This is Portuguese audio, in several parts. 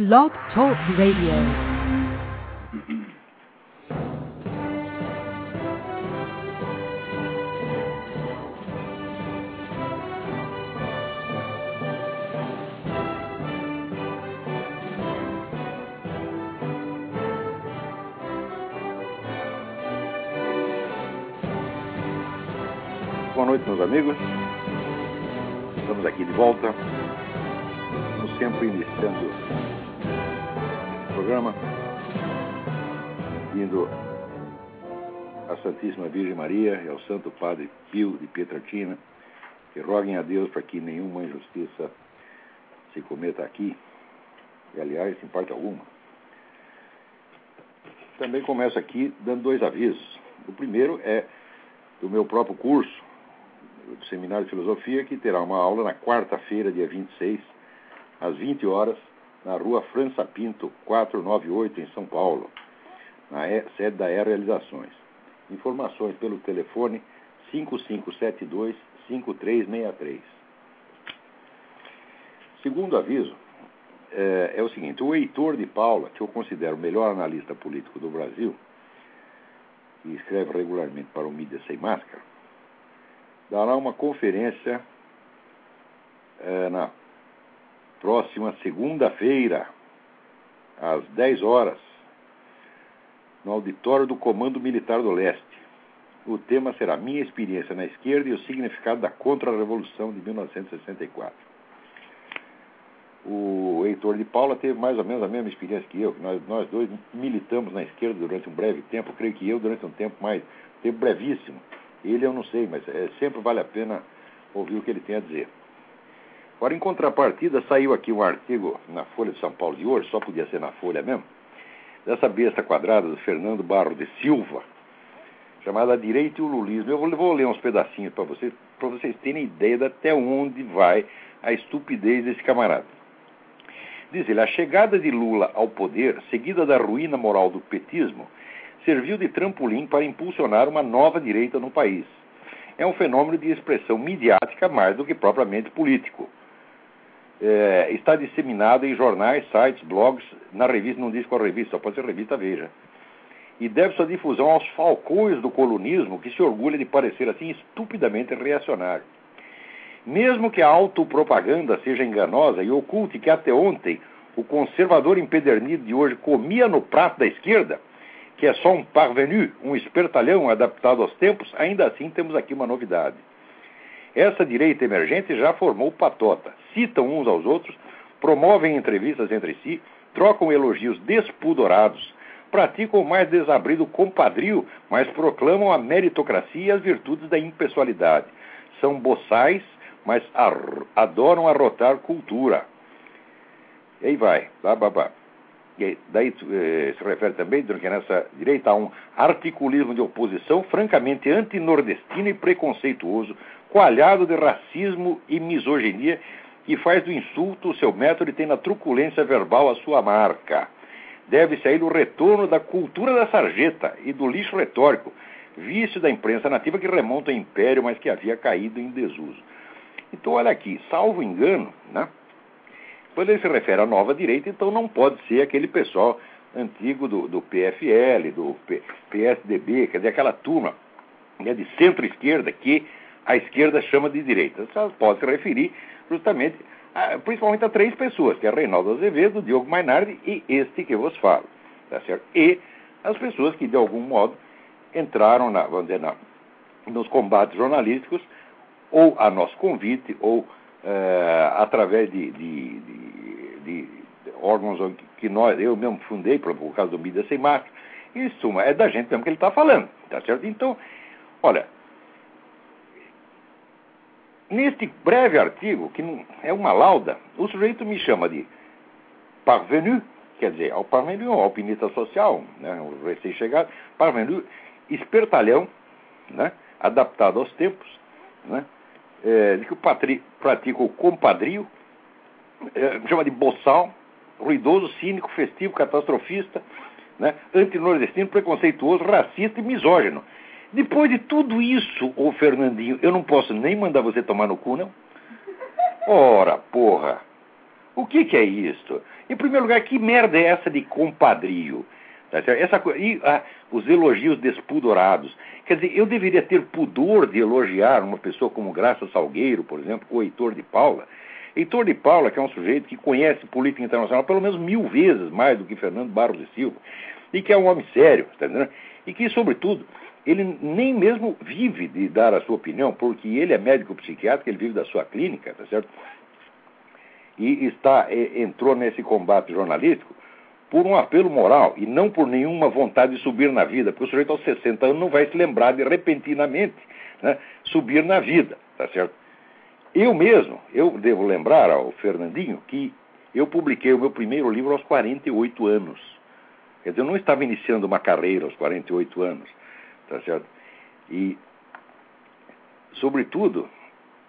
Blog Talk Radio. Boa noite, meus amigos. Estamos aqui de volta. Como sempre, iniciando programa, indo à Santíssima Virgem Maria e ao Santo Padre Pio de Pietrelcina, que roguem a Deus para que nenhuma injustiça se cometa aqui, e aliás, em parte alguma. Também começo aqui dando dois avisos. O primeiro é do meu próprio curso, do Seminário de Filosofia, que terá uma aula na quarta-feira, dia 26, às 20 horas, na rua França Pinto, 498, em São Paulo, na sede da E Realizações. Informações pelo telefone 5572-5363. Segundo aviso, é, é o seguinte: o Heitor de Paula, que eu considero o melhor analista político do Brasil, e escreve regularmente para o Mídia Sem Máscara, dará uma conferência eh, na próxima segunda-feira, às 10 horas, no auditório do Comando Militar do Leste. O tema será Minha Experiência na Esquerda e o Significado da Contra-Revolução de 1964. O Heitor de Paula teve mais ou menos a mesma experiência que eu. Nós, nós dois militamos na esquerda durante um breve tempo, creio que eu durante um tempo mais, tempo brevíssimo. Ele eu não sei, mas é, sempre vale a pena ouvir o que ele tem a dizer. Agora, em contrapartida, saiu aqui um artigo na Folha de São Paulo de hoje, só podia ser na Folha mesmo, dessa besta quadrada do Fernando Barro de Silva, chamada Direito e o Lulismo. Eu vou, ler uns pedacinhos para vocês, para vocês terem ideia de até onde vai a estupidez desse camarada. Diz ele, a chegada de Lula ao poder, seguida da ruína moral do petismo, serviu de trampolim para impulsionar uma nova direita no país. É um fenômeno de expressão midiática mais do que propriamente político. É, está disseminado em jornais, sites, blogs, na revista, não diz qual revista, só pode ser revista Veja. E deve sua difusão aos falcões do colunismo que se orgulha de parecer assim estupidamente reacionário. Mesmo que a autopropaganda seja enganosa e oculte que até ontem o conservador empedernido de hoje comia no prato da esquerda, que é só um parvenu, um espertalhão adaptado aos tempos, ainda assim temos aqui uma novidade. Essa direita emergente já formou patota, citam uns aos outros, promovem entrevistas entre si, trocam elogios despudorados, praticam o mais desabrido compadrio, mas proclamam a meritocracia e as virtudes da impessoalidade. São boçais, mas adoram arrotar cultura. E aí vai, blá. E aí, daí eh, se refere também, que nessa direita há um articulismo de oposição francamente antinordestino e preconceituoso, coalhado de racismo e misoginia, que faz do insulto o seu método e tem na truculência verbal a sua marca. Deve-se aí o retorno da cultura da sarjeta e do lixo retórico, vício da imprensa nativa que remonta ao império, mas que havia caído em desuso. Então, olha aqui, salvo engano, né? Quando ele se refere à nova direita, então não pode ser aquele pessoal antigo do, do PFL, do P- PSDB, quer dizer, aquela turma né, de centro-esquerda que a esquerda chama de direita. Só pode se referir justamente, a, principalmente a três pessoas, que é Reinaldo Azevedo, Diogo Mainardi e este que vos falo. Tá certo? E as pessoas que, de algum modo, entraram na, vamos dizer, na, nos combates jornalísticos, ou a nosso convite, ou eh, através de, de, de, de órgãos que nós, eu mesmo fundei, por, por causa do Mídia Sem Máscara. Em suma, é da gente mesmo que ele está falando, tá certo? Então, olha, neste breve artigo, que é uma lauda, o sujeito me chama de parvenu, quer dizer, ao parvenu, ao alpinista social, né, o recém-chegado, parvenu, espertalhão, né, adaptado aos tempos, né, é, de que o patri, pratica o compadrio, é, chama de boçal, ruidoso, cínico, festivo, catastrofista, né, antinordestino, preconceituoso, racista e misógino. Depois de tudo isso, ô Fernandinho, eu não posso nem mandar você tomar no cu, não? Ora, porra. O que, que é isto? Em primeiro lugar, que merda é essa de compadrio? Tá essa, e ah, os elogios despudorados. Quer dizer, eu deveria ter pudor de elogiar uma pessoa como Graça Salgueiro, por exemplo, ou Heitor de Paula. Heitor de Paula, que é um sujeito que conhece política internacional pelo menos mil vezes mais do que Fernando Barros de Silva, e que é um homem sério, tá entendendo? E que, sobretudo, ele nem mesmo vive de dar a sua opinião, porque ele é médico psiquiatra, ele vive da sua clínica, tá certo? E está, entrou nesse combate jornalístico por um apelo moral e não por nenhuma vontade de subir na vida, porque o sujeito aos 60 anos não vai se lembrar de repentinamente né, subir na vida, tá certo? Eu mesmo, eu devo lembrar ao Fernandinho que eu publiquei o meu primeiro livro aos 48 anos. Quer dizer, eu não estava iniciando uma carreira aos 48 anos, tá certo? E, sobretudo,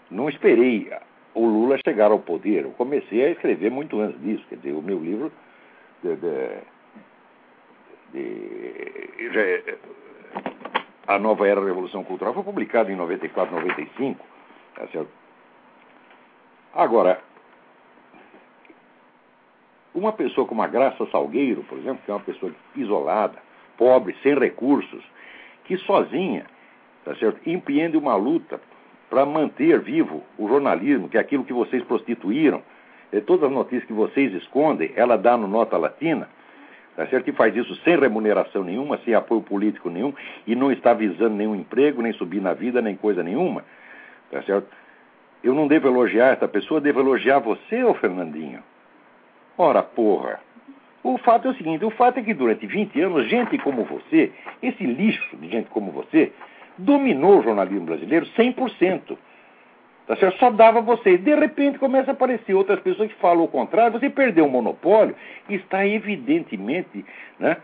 não esperei o Lula chegar ao poder. Eu comecei a escrever muito antes disso. Quer dizer, o meu livro de, de, de, é, a nova era da Revolução Cultural foi publicado em 94, 95. Tá certo? Agora, uma pessoa como a Graça Salgueiro, por exemplo, que é uma pessoa isolada, pobre, sem recursos, que sozinha, tá certo, empreende uma luta para manter vivo o jornalismo, que é aquilo que vocês prostituíram, todas as notícias que vocês escondem, ela dá no Nota Latina, tá certo? E faz isso sem remuneração nenhuma, sem apoio político nenhum, e não está visando nenhum emprego, nem subir na vida, nem coisa nenhuma, tá certo? Eu não devo elogiar essa pessoa, devo elogiar você, ô Fernandinho. Ora, porra. O fato é o seguinte: o fato é que durante 20 anos, gente como você, esse lixo de gente como você, dominou o jornalismo brasileiro 100%. Tá certo? Só dava você. De repente começa a aparecer outras pessoas que falam o contrário. Você perdeu o monopólio e está evidentemente né,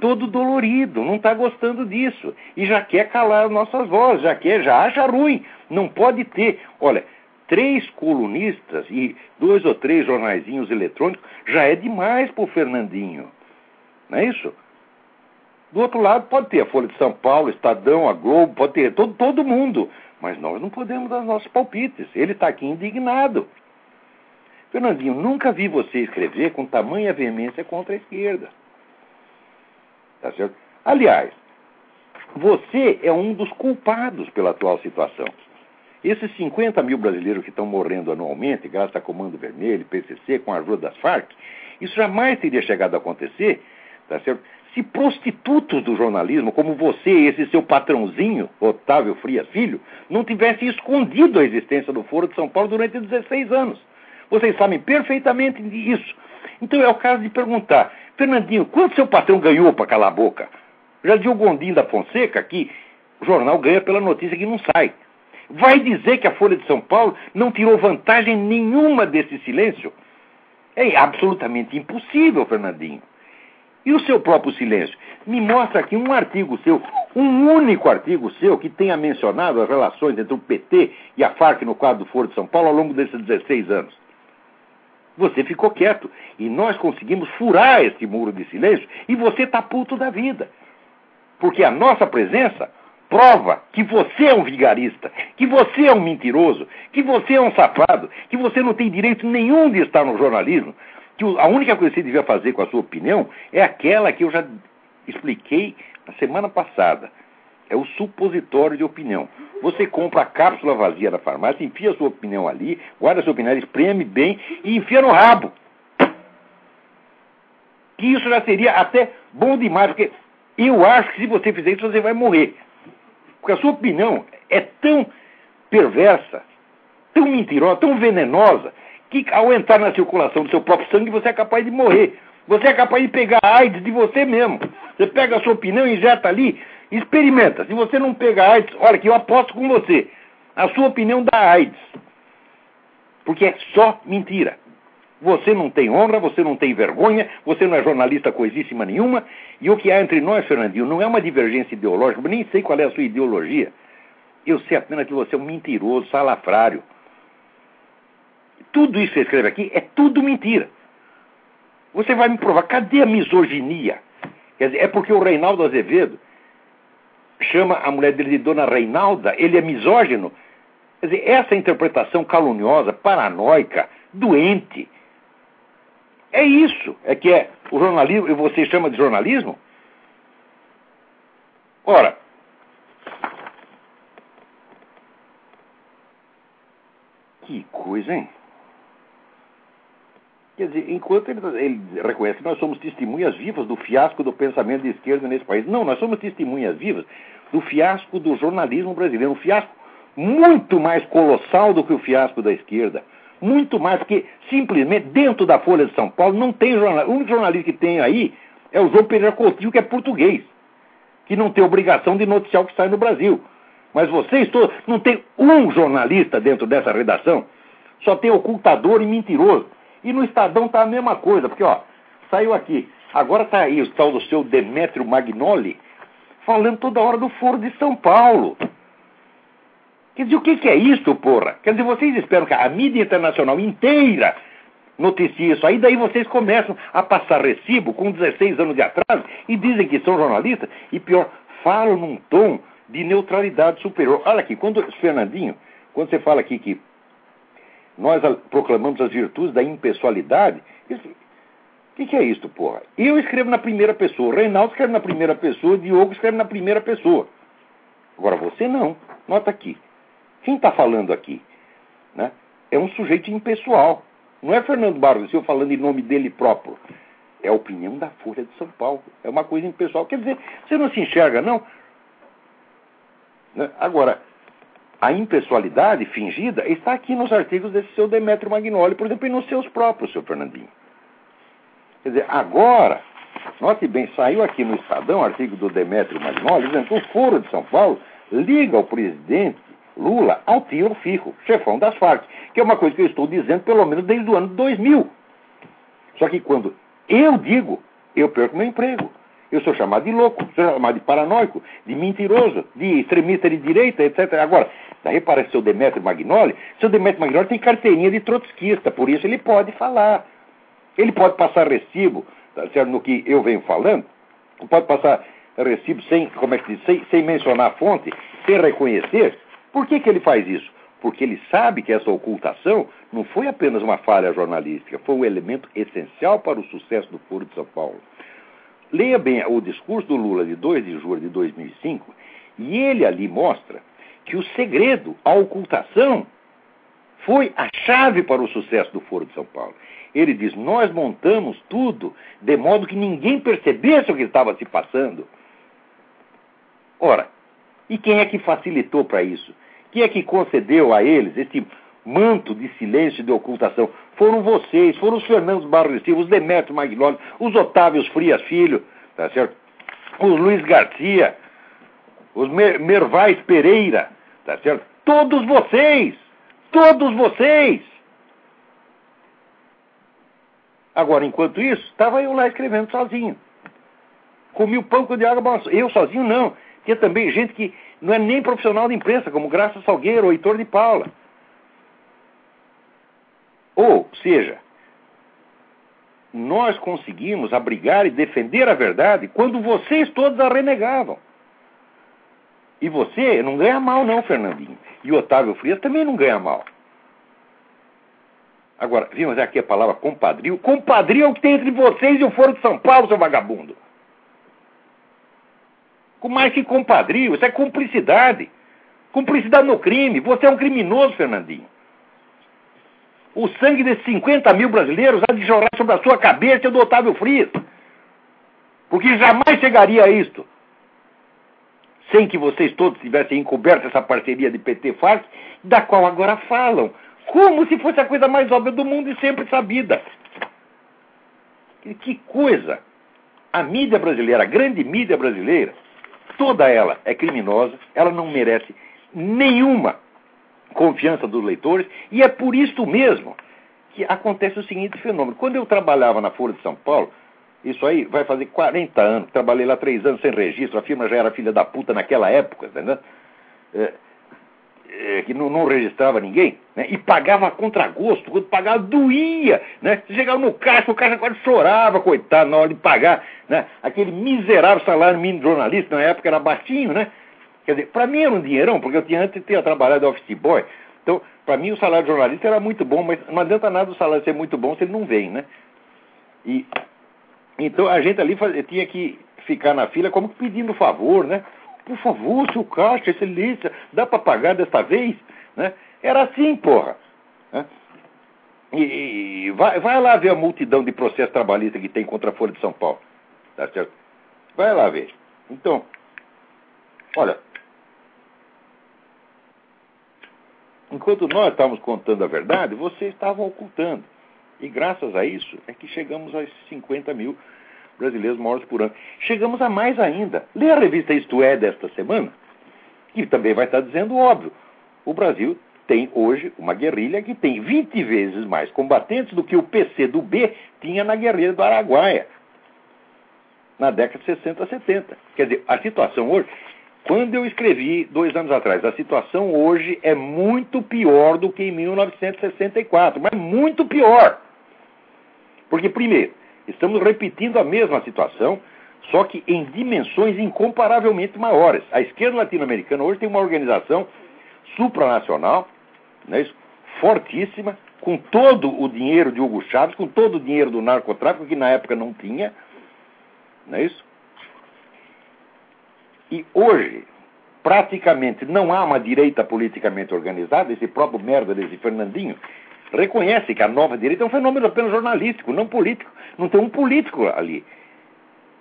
todo dolorido, não está gostando disso. E já quer calar nossas vozes, já quer, já acha ruim. Não pode ter. Olha, três colunistas e dois ou três jornaizinhos eletrônicos já é demais para o Fernandinho. Não é isso? Do outro lado, pode ter a Folha de São Paulo, Estadão, a Globo, pode ter todo, todo mundo. Mas nós não podemos dar nossos palpites. Ele está aqui indignado. Fernandinho, nunca vi você escrever com tamanha veemência contra a esquerda. Tá certo? Aliás, você é um dos culpados pela atual situação. Esses 50 mil brasileiros que estão morrendo anualmente, graças a Comando Vermelho, PCC, com a ajuda das Farc, isso jamais teria chegado a acontecer, tá certo? se prostitutos do jornalismo, como você e esse seu patrãozinho, Otávio Frias Filho, não tivessem escondido a existência do Foro de São Paulo durante 16 anos. Vocês sabem perfeitamente disso. Então é o caso de perguntar, Fernandinho, quanto seu patrão ganhou para calar a boca? Já o Gondim da Fonseca que o jornal ganha pela notícia que não sai. Vai dizer que a Folha de São Paulo não tirou vantagem nenhuma desse silêncio? É absolutamente impossível, Fernandinho. E o seu próprio silêncio? Me mostra aqui um artigo seu, um único artigo seu que tenha mencionado as relações entre o PT e a Farc no quadro do Foro de São Paulo ao longo desses 16 anos. Você ficou quieto e nós conseguimos furar esse muro de silêncio e você está puto da vida. Porque a nossa presença prova que você é um vigarista, que você é um mentiroso, que você é um safado, que você não tem direito nenhum de estar no jornalismo, que a única coisa que você devia fazer com a sua opinião é aquela que eu já expliquei na semana passada. É o supositório de opinião. Você compra a cápsula vazia da farmácia, enfia a sua opinião ali, guarda a sua opinião, espreme bem e enfia no rabo. Que isso já seria até bom demais, porque eu acho que se você fizer isso, você vai morrer. Porque a sua opinião é tão perversa, tão mentirosa, tão venenosa, que ao entrar na circulação do seu próprio sangue você é capaz de morrer. Você é capaz de pegar AIDS de você mesmo. Você pega a sua opinião, injeta ali, experimenta. Se você não pega AIDS, olha que eu aposto com você. A sua opinião dá AIDS. Porque é só mentira. Você não tem honra, você não tem vergonha, você não é jornalista coisíssima nenhuma. E o que há entre nós, Fernandinho, não é uma divergência ideológica, nem sei qual é a sua ideologia. Eu sei apenas que você é um mentiroso, salafrário tudo isso que você escreve aqui é tudo mentira. Você vai me provar, cadê a misoginia? Quer dizer, é porque o Reinaldo Azevedo chama a mulher dele de Dona Reinalda, ele é misógino. Quer dizer, essa interpretação caluniosa, paranoica, doente, É isso, é que é o jornalismo, e você chama de jornalismo? Ora, que coisa, hein? Quer dizer, enquanto ele, ele, reconhece que nós somos testemunhas vivas do fiasco do pensamento de esquerda nesse país. Não, nós somos testemunhas vivas do fiasco do jornalismo brasileiro. Um fiasco muito mais colossal do que o fiasco da esquerda. Muito mais, porque simplesmente dentro da Folha de São Paulo não tem jornalista. O único jornalista que tem aí é o João Pereira Coutinho, que é português, que não tem obrigação de noticiar o que sai no Brasil. Mas vocês todos, não tem um jornalista dentro dessa redação, só tem ocultador e mentiroso. E no Estadão tá a mesma coisa, porque ó, saiu aqui. Agora tá aí o tal do seu Demétrio Magnoli falando toda hora do Foro de São Paulo. Quer dizer, o que, que é isso, porra? Quer dizer, vocês esperam que a mídia internacional inteira noticie isso aí, daí vocês começam a passar recibo com 16 anos de atraso e dizem que são jornalistas e pior, falam num tom de neutralidade superior. Olha aqui, quando Fernandinho, quando você fala aqui que nós proclamamos as virtudes da impessoalidade. O que, que, é isso, porra? Eu escrevo na primeira pessoa, Reinaldo escreve na primeira pessoa, Diogo escreve na primeira pessoa. Agora você não. Nota aqui. Quem está falando aqui né, é um sujeito impessoal. Não é Fernando Barros eu falando em nome dele próprio. É a opinião da Folha de São Paulo. É uma coisa impessoal. Quer dizer, você não se enxerga, não? Né? Agora, a impessoalidade fingida está aqui nos artigos desse seu Demetrio Magnoli, por exemplo, e nos seus próprios, seu Fernandinho. Quer dizer, agora, note bem, saiu aqui no Estadão, artigo do Demetrio Magnoli, dizendo que o Foro de São Paulo liga o presidente Lula ao tio Fico, chefão das Farc, que é uma coisa que eu estou dizendo pelo menos desde o ano 2000. Só que quando eu digo, eu perco meu emprego. Eu sou chamado de louco, sou chamado de paranoico, de mentiroso, de extremista de direita, etc. Agora, daí parece seu Demetrio Magnoli. Seu Demetrio Magnoli tem carteirinha de trotskista, por isso ele pode falar. Ele pode passar recibo, tá certo, no que eu venho falando, pode passar recibo sem, como é que diz, sem, sem mencionar a fonte, sem reconhecer. Por que, que ele faz isso? Porque ele sabe que essa ocultação não foi apenas uma falha jornalística, foi um elemento essencial para o sucesso do Foro de São Paulo. Leia bem o discurso do Lula de 2 de julho de 2005 e ele ali mostra que o segredo, a ocultação, foi a chave para o sucesso do Foro de São Paulo. Ele diz: Nós montamos tudo de modo que ninguém percebesse o que estava se passando. Ora, e quem é que facilitou para isso? Quem é que concedeu a eles esse manto de silêncio e de ocultação. Foram vocês, foram os Fernandos Barros Silva, os Demetrio Magnoli, os Otávios Frias Filho, tá certo? Os Luiz Garcia, os Mer Mervais Pereira, tá certo? Todos vocês! Todos vocês! Agora, enquanto isso, estava eu lá escrevendo sozinho. Comi o pão com de água balançou. Eu sozinho não. Tinha também gente que não é nem profissional de imprensa, como Graça Salgueiro ou Heitor de Paula. Ou seja, nós conseguimos abrigar e defender a verdade quando vocês todos a renegavam. E você não ganha mal, não, Fernandinho. E Otávio Frias também não ganha mal. Agora, vimos aqui a palavra compadrio. Compadrio é o que tem entre vocês e o Foro de São Paulo, seu vagabundo. Com mais que compadrio, isso é cumplicidade. Cumplicidade no crime. Você é um criminoso, Fernandinho. O sangue desses 50 mil brasileiros há de chorar sobre a sua cabeça do Otávio Frias. Porque jamais chegaria a isto. Sem que vocês todos tivessem encoberto essa parceria de PT-FARC, da qual agora falam. Como se fosse a coisa mais óbvia do mundo e sempre sabida. Que coisa! A mídia brasileira, a grande mídia brasileira, toda ela é criminosa, ela não merece nenhuma confiança dos leitores, e é por isso mesmo que acontece o seguinte fenômeno. Quando eu trabalhava na Folha de São Paulo, isso aí vai fazer 40 anos, trabalhei lá três anos sem registro, a firma já era filha da puta naquela época, entendeu? É, que não, não, registrava ninguém, né? e pagava a contragosto, quando pagava doía, né? Você chegava no caixa, o caixa quase chorava, coitado, na hora de pagar, né? Aquele miserável salário mínimo de jornalista, na época era baixinho, né? Quer dizer, para mim era um dinheirão, porque eu tinha antes tinha trabalhado office boy. Então, para mim o salário de jornalista era muito bom, mas não adianta nada o salário ser muito bom se ele não vem, né? E, então a gente ali faz, tinha que ficar na fila como pedindo favor, né? Por favor, seu Caixa, excelência, dá para pagar desta vez? Né? Era assim, porra. Né? E, e vai, vai, lá ver a multidão de processo trabalhista que tem contra a Folha de São Paulo. Tá certo? Vai lá ver. Então, olha. Enquanto nós estávamos contando a verdade, vocês estavam ocultando. E graças a isso é que chegamos a 50 mil brasileiros mortos por ano. Chegamos a mais ainda. Lê a revista Isto É desta semana, que também vai estar dizendo óbvio. O Brasil tem hoje uma guerrilha que tem 20 vezes mais combatentes do que o PC do B tinha na guerrilha do Araguaia, na década de 60, 70. Quer dizer, a situação hoje, quando eu escrevi dois anos atrás, a situação hoje é muito pior do que em 1964, mas muito pior. Porque, primeiro, estamos repetindo a mesma situação, só que em dimensões incomparavelmente maiores. A esquerda latino-americana hoje tem uma organização supranacional, não é isso? fortíssima, com todo o dinheiro de Hugo Chávez, com todo o dinheiro do narcotráfico, que na época não tinha. Não é isso? E hoje, praticamente não há uma direita politicamente organizada, esse próprio merda desse Fernandinho reconhece que a nova direita é um fenômeno apenas jornalístico, não político. Não tem um político ali.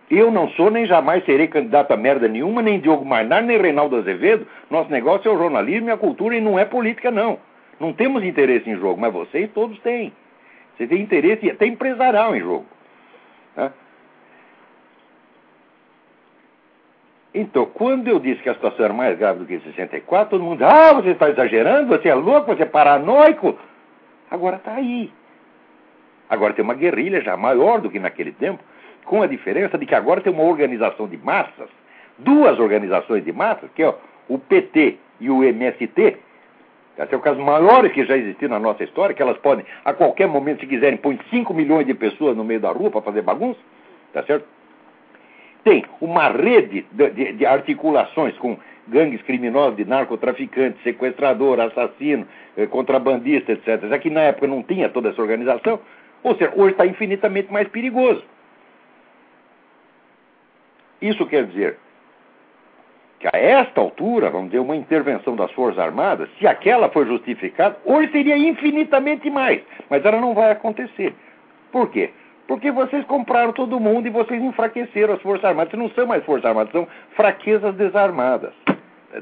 Eu não sou nem jamais serei candidato a merda nenhuma, nem Diogo Mainar, nem Reinaldo Azevedo. Nosso negócio é o jornalismo e a cultura e não é política, não. Não temos interesse em jogo, mas vocês todos têm. Você tem interesse até empresarial em jogo. Tá? Então, quando eu disse que a situação era mais grave do que 64, todo mundo, ah, você está exagerando, você é louco, você é paranoico. Agora está aí. Agora tem uma guerrilha já maior do que naquele tempo, com a diferença de que agora tem uma organização de massas, duas organizações de massas, que é o PT e o MST, esse é o caso maiores que já existiram na nossa história, que elas podem, a qualquer momento, se quiserem, pôr 5 milhões de pessoas no meio da rua para fazer bagunça, tá certo? Tem uma rede de, de, de articulações com gangues criminosos de narcotraficantes, sequestrador, assassino, eh, contrabandista, etc. Já que na época não tinha toda essa organização, ou seja, hoje está infinitamente mais perigoso. Isso quer dizer que a esta altura, vamos dizer, uma intervenção das Forças Armadas, se aquela for justificada, hoje seria infinitamente mais. Mas ela não vai acontecer. Por quê? Porque vocês compraram todo mundo e vocês enfraqueceram as Forças Armadas. Não são mais Forças Armadas, são fraquezas desarmadas.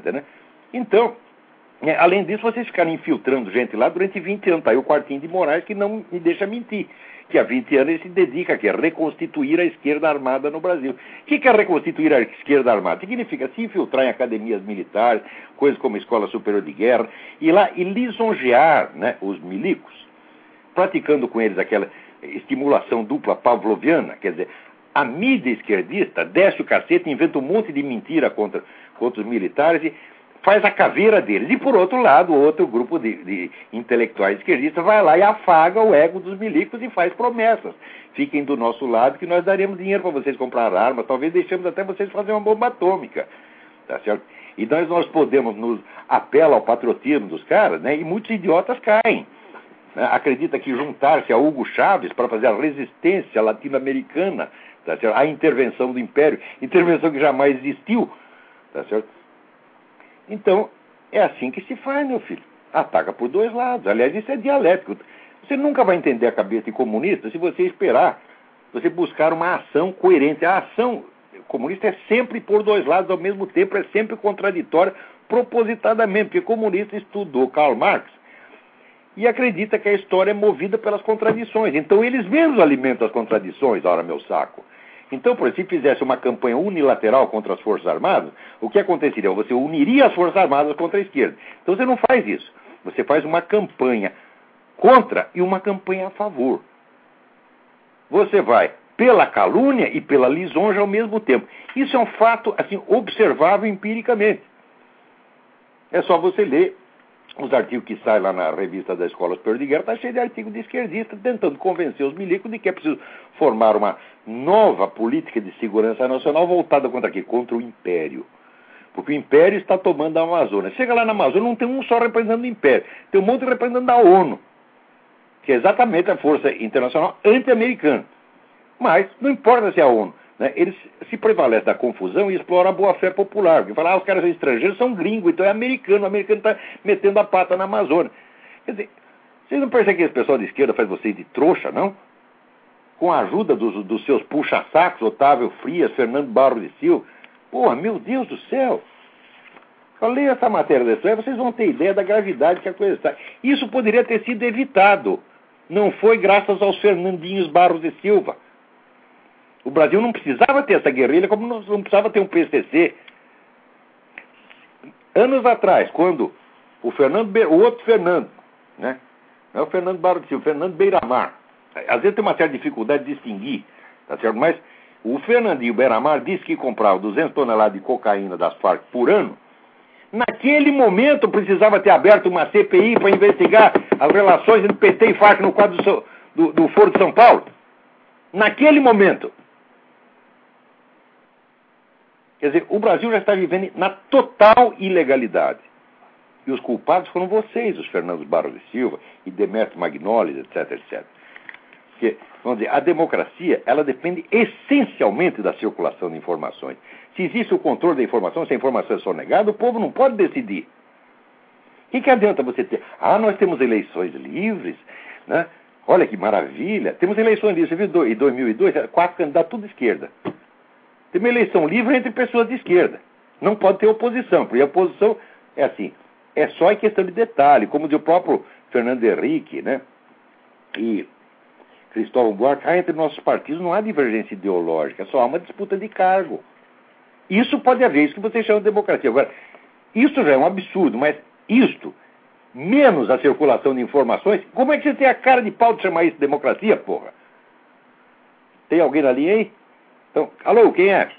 Tá então, é, além disso, vocês ficaram infiltrando gente lá durante 20 anos. Está aí o quartinho de Moraes que não me deixa mentir que há 20 anos ele se dedica a reconstituir a esquerda armada no Brasil. O que é reconstituir a esquerda armada? Significa se infiltrar em academias militares, coisas como a Escola Superior de Guerra, e lá e lisonjear né, os milicos, praticando com eles aquela estimulação dupla pavloviana, quer dizer, a mídia esquerdista desce o cacete, inventa um monte de mentira contra, contra os militares e faz a caveira deles. E, por outro lado, outro grupo de, de, intelectuais esquerdistas vai lá e afaga o ego dos milicos e faz promessas. Fiquem do nosso lado que nós daremos dinheiro para vocês comprar armas, talvez deixemos até vocês fazer uma bomba atômica. Tá certo? E nós, nós podemos nos apelar ao patriotismo dos caras, né? E muitos idiotas caem. Né? Acredita que juntar-se a Hugo Chávez para fazer a resistência latino-americana, tá certo? A intervenção do Império, intervenção que jamais existiu, tá certo? Então, é assim que se faz, meu filho. Ataca por dois lados. Aliás, isso é dialético. Você nunca vai entender a cabeça de comunista se você esperar, você buscar uma ação coerente. A ação comunista é sempre por dois lados ao mesmo tempo, é sempre contraditória, propositadamente, porque comunista estudou Karl Marx e acredita que a história é movida pelas contradições. Então eles mesmos alimentam as contradições, ora meu saco. Então, por se fizesse uma campanha unilateral contra as Forças Armadas, o que aconteceria? Você uniria as Forças Armadas contra a esquerda. Então você não faz isso. Você faz uma campanha contra e uma campanha a favor. Você vai pela calúnia e pela lisonja ao mesmo tempo. Isso é um fato assim observável empiricamente. É só você ler os artigos que saem lá na revista da Escola Superior de Guerra, está cheio de artigos de esquerdistas tentando convencer os milicos de que é preciso formar uma nova política de segurança nacional voltada contra quê? Contra o Império. Porque o Império está tomando a Amazônia. Chega lá na Amazônia, não tem um só representante do Império, tem um monte de representante da ONU, que é exatamente a força internacional anti-americana. Mas não importa se é a ONU. Né? Eles se prevalecem da confusão e exploram a boa-fé popular. Porque falam, ah, os caras são estrangeiros, são gringos, então é americano. O americano está metendo a pata na Amazônia. Quer dizer, vocês não percebem que esse pessoal de esquerda faz vocês de trouxa, não? Com a ajuda dos, dos seus puxa-sacos, Otávio Frias, Fernando Barro de Silva. Porra, meu Deus do céu! Leia essa matéria desse aí, vocês vão ter ideia da gravidade que a coisa está. Isso poderia ter sido evitado. Não foi graças aos Fernandinhos Barros de Silva. O Brasil não precisava ter essa guerrilha, como não, precisava ter um PCC. Anos atrás, quando o Fernando, o outro Fernando, né? Não é o Fernando Barros de Silva, o Fernando Beiramar. Às vezes tem uma certa dificuldade de distinguir, tá certo? Mas o Fernandinho Beiramar disse que comprava 200 toneladas de cocaína das Farc por ano Naquele momento precisava ter aberto uma CPI para investigar as relações entre PT e FARC no quadro do, do, do Foro de São Paulo. Naquele momento. Quer dizer, o Brasil já está vivendo na total ilegalidade. E os culpados foram vocês, os Fernandos Barros de Silva e Demetrio Magnolis, etc, etc. Porque, vamos dizer, a democracia, ela depende essencialmente da circulação de informações. Se existe o controle da informação, se a informação é sonegada, o povo não pode decidir. O que, que adianta você ter? Ah, nós temos eleições livres, né? Olha que maravilha. Temos eleições livres. Você viu em 2002, quatro candidatos tudo de esquerda. Tem uma eleição livre entre pessoas de esquerda. Não pode ter oposição, porque a oposição é assim, é só em questão de detalhe, como diz o próprio Fernando Henrique, né? E Cristóvão Buarque, ah, entre nossos partidos não há divergência ideológica, só há uma disputa de cargo. Isso pode haver, isso que vocês chamam de democracia. Agora, isso já é um absurdo, mas isto, menos a circulação de informações, como é que você tem a cara de pau de chamar isso de democracia, porra? Tem alguém na linha aí? Então, alô, quem é?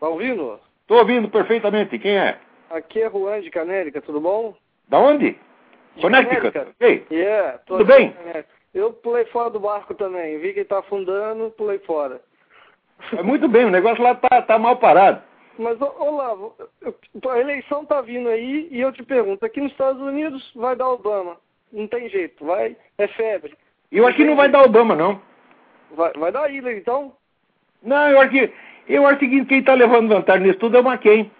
Tá ouvindo? Tô ouvindo perfeitamente. Quem é? Aqui é Juan de Canérica, tudo bom? Da onde? Connecticut. Ei, yeah, tudo bem? Eu pulei fora do barco também. Vi que ele tá afundando, pulei fora. É muito bem, o negócio lá tá, tá mal parado. Mas, Olavo, a eleição tá vindo aí e eu te pergunto, aqui nos Estados Unidos vai dar Obama. Não tem jeito, vai, é febre. Eu acho que não vai dar Obama, não. Vai, vai dar Hillary, então? Não, eu acho que, eu acho que quem está levando vantagem nisso tudo é o McCain.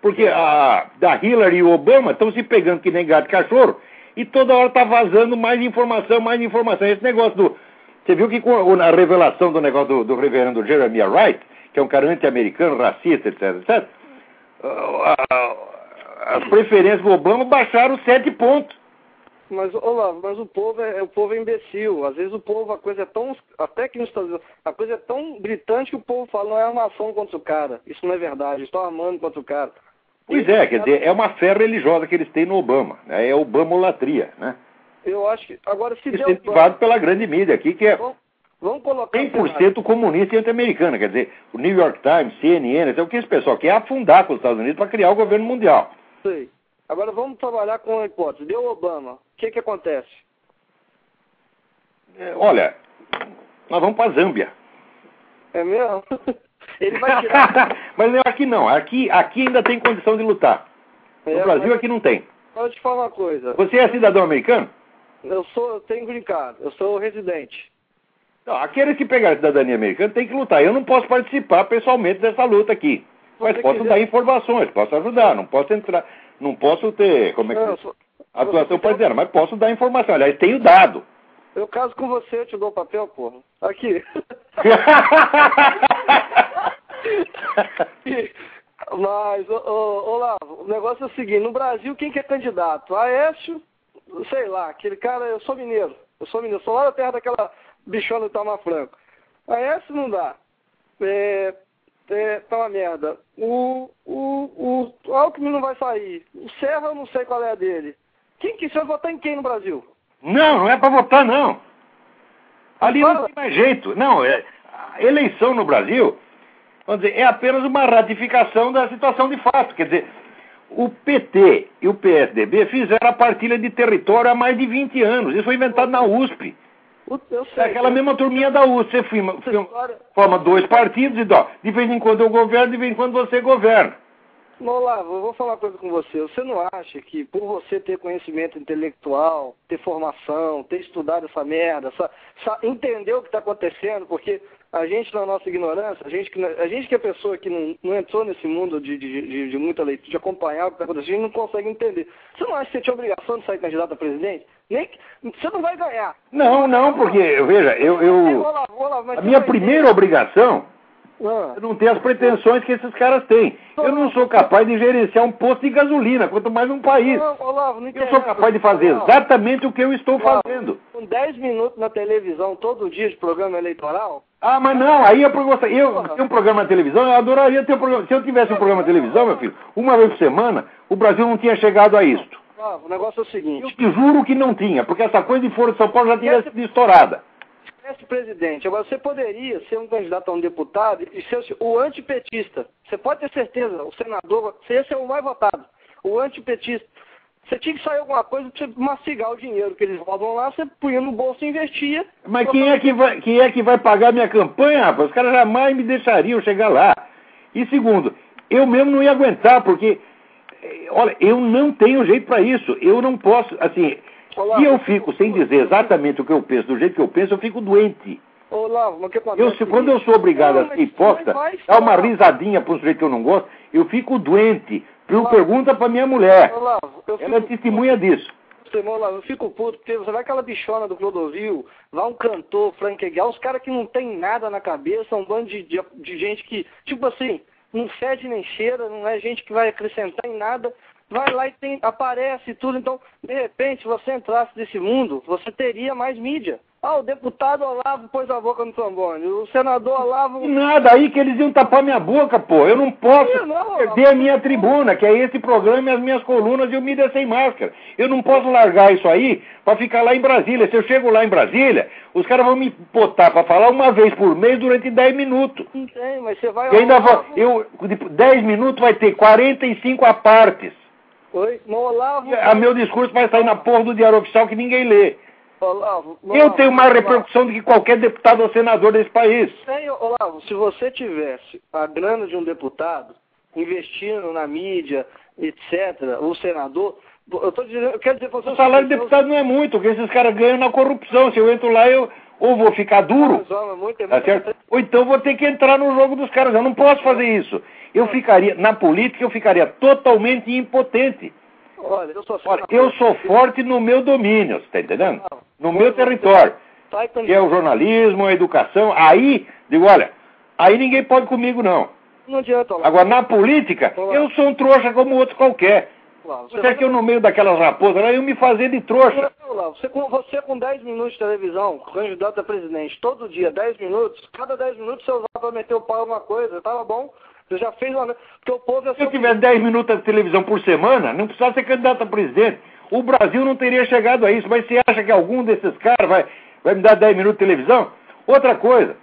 Porque a, da Hillary e o Obama estão se pegando que nem gato e cachorro e toda hora tá vazando mais informação, mais informação. Esse negócio do você viu que com a revelação do negócio do, do reverendo Jeremiah Wright, que é um cara anti-americano, racista, etc, etc, as preferências do Obama baixaram sete pontos. Mas, Olavo, mas o povo é, o povo é imbecil. Às vezes o povo, a coisa é tão. Até que nos Estados Unidos, a coisa é tão gritante que o povo fala, não é armação contra o cara. Isso não é verdade, estão armando contra o cara. Pois é, quer dizer, é uma fé religiosa que eles têm no Obama. Né? É Obamolatria, né? Eu acho que. Agora, se Incentivado pela grande mídia aqui, que é vamos, vamos colocar 100% comunista e anti-americana. Quer dizer, o New York Times, CNN, é o que esse pessoal quer afundar com os Estados Unidos para criar o governo mundial. Sei. Agora vamos trabalhar com a hipótese. Deu Obama. O que, que acontece? É, olha, nós vamos para a Zâmbia. É mesmo? Ele vai tirar. mas eu aqui não. Aqui, aqui ainda tem condição de lutar. No é, Brasil mas... aqui não tem. Vou te falar uma coisa. Você é cidadão americano? Eu sou, eu tenho brincado, eu sou residente. Não, aqueles que pegaram a cidadania americana têm que lutar. Eu não posso participar pessoalmente dessa luta aqui. Mas posso quiser... dar informações, posso ajudar, não posso entrar, não posso ter, como é que não, sou... atuação dizer, mas posso dar informação. Aliás, tenho dado. Eu caso com você, eu te dou o papel, porra. Aqui. mas, ô, ô, Olavo, o negócio é o seguinte, no Brasil, quem que é candidato? Aécio sei lá, aquele cara, eu sou mineiro, eu sou mineiro, sou lá da terra daquela bichona do Tama Franco. Essa não dá. É, é, tá uma merda. O, o, o Alckmin não vai sair. O Serra eu não sei qual é a dele. Quem que você votar em quem no Brasil? Não, não é para votar não. Ali não tem mais jeito. Não, é, a eleição no Brasil, vamos dizer, é apenas uma ratificação da situação de fato. Quer dizer, o PT e o PSDB fizeram a partilha de território há mais de 20 anos. Isso foi inventado na USP. Sei, Aquela mesma turminha da USP. Você firma, firma, forma dois partidos e ó, de vez em quando eu governo, de vez em quando você governa. Olavo, eu vou falar uma coisa com você. Você não acha que por você ter conhecimento intelectual, ter formação, ter estudado essa merda, entender o que está acontecendo, porque a gente, na nossa ignorância, a gente que, a gente que é pessoa que não, não entrou nesse mundo de, de, de, de muita leitura, de acompanhar o que está acontecendo, a gente não consegue entender. Você não acha que você tinha obrigação de sair candidato a presidente? Nem, você não vai ganhar. Não, não, porque, veja, eu. eu a minha primeira obrigação ah. Eu não tenho as pretensões que esses caras têm. Eu não sou capaz de gerenciar um posto de gasolina, quanto mais um país. Não, Olavo, não eu sou capaz de fazer exatamente o que eu estou Olavo, fazendo. Com 10 minutos na televisão todo dia de programa eleitoral? Ah, mas não, aí é gostar. Eu tenho um programa na televisão, eu adoraria ter um programa. Se eu tivesse um programa na televisão, meu filho, uma vez por semana, o Brasil não tinha chegado a isto. o negócio é o seguinte. Eu te juro que não tinha, porque essa coisa de Fora de São Paulo já tinha sido estourada esquece presidente. Agora, você poderia ser um candidato a um deputado e ser o antipetista. Você pode ter certeza, o senador, você ia ser o mais votado. O antipetista. Você tinha que sair alguma coisa para você mastigar o dinheiro que eles roubam lá, você punha no bolso e investia. Mas quem é, que vai, quem é que vai pagar minha campanha, rapaz? Os caras jamais me deixariam chegar lá. E segundo, eu mesmo não ia aguentar, porque, olha, eu não tenho jeito para isso. Eu não posso, assim, Olá, se eu fico sem dizer exatamente o que eu penso, do jeito que eu penso, eu fico doente. Olá, que eu, se, quando eu sou obrigado não, a ser hipócrita, dar uma risadinha para um sujeito que eu não gosto, eu fico doente. Pergunta para minha mulher. Olavo, Ela é testemunha disso. Olavo, eu fico puto, porque você vai aquela bichona do Clodovil, vai um cantor, Frank Egal, os caras que não tem nada na cabeça, um bando de, de, de gente que, tipo assim, não fede nem cheira, não é gente que vai acrescentar em nada vai lá e tem, aparece tudo. Então, de repente, se você entrasse nesse mundo, você teria mais mídia. Ah, o deputado Olavo pôs a boca no trombone, o senador Olavo... Nada, aí que eles iam tapar minha boca, pô. Eu não posso não, perder a minha tribuna, que é esse programa e as minhas colunas e o Mídia Sem Máscara. Eu não posso largar isso aí para ficar lá em Brasília. Se eu chego lá em Brasília, os caras vão me botar para falar uma vez por mês durante 10 minutos. Não tem, mas você vai... E ainda vou, eu, 10 minutos vai ter 45 apartes. Oi, Olavo. A meu discurso vai sair na porra do Diário Oficial que ninguém lê. Olavo, Olavo eu tenho mais repercussão do que qualquer deputado ou senador desse país. Tem, Olavo, se você tivesse a grana de um deputado investindo na mídia, etc., o senador, eu, tô dizendo, eu quero dizer você. O salário de deputado não é muito, porque esses caras ganham na corrupção. Se eu entro lá, eu ou vou ficar duro, é tá certo? ou então vou ter que entrar no jogo dos caras. Eu não posso fazer isso eu ficaria, na política, eu ficaria totalmente impotente. Olha, eu sou, Olha, eu sou forte no meu domínio, você está entendendo? No meu território. Que é o jornalismo, a educação. Aí, digo, olha, aí ninguém pode comigo, não. Não adianta. Agora, na política, eu sou um trouxa como outro qualquer. você, você é que eu, no meio daquelas raposas, eu me fazer de trouxa. Você com, você com 10 minutos de televisão, candidato a presidente, todo dia, 10 minutos, cada 10 minutos você usava para meter o pau em alguma coisa, tava bom. Você já fez uma. Porque o povo é Se eu tivesse 10 minutos de televisão por semana, não precisava ser candidato a presidente. O Brasil não teria chegado a isso. Mas você acha que algum desses caras vai, vai me dar 10 minutos de televisão? Outra coisa,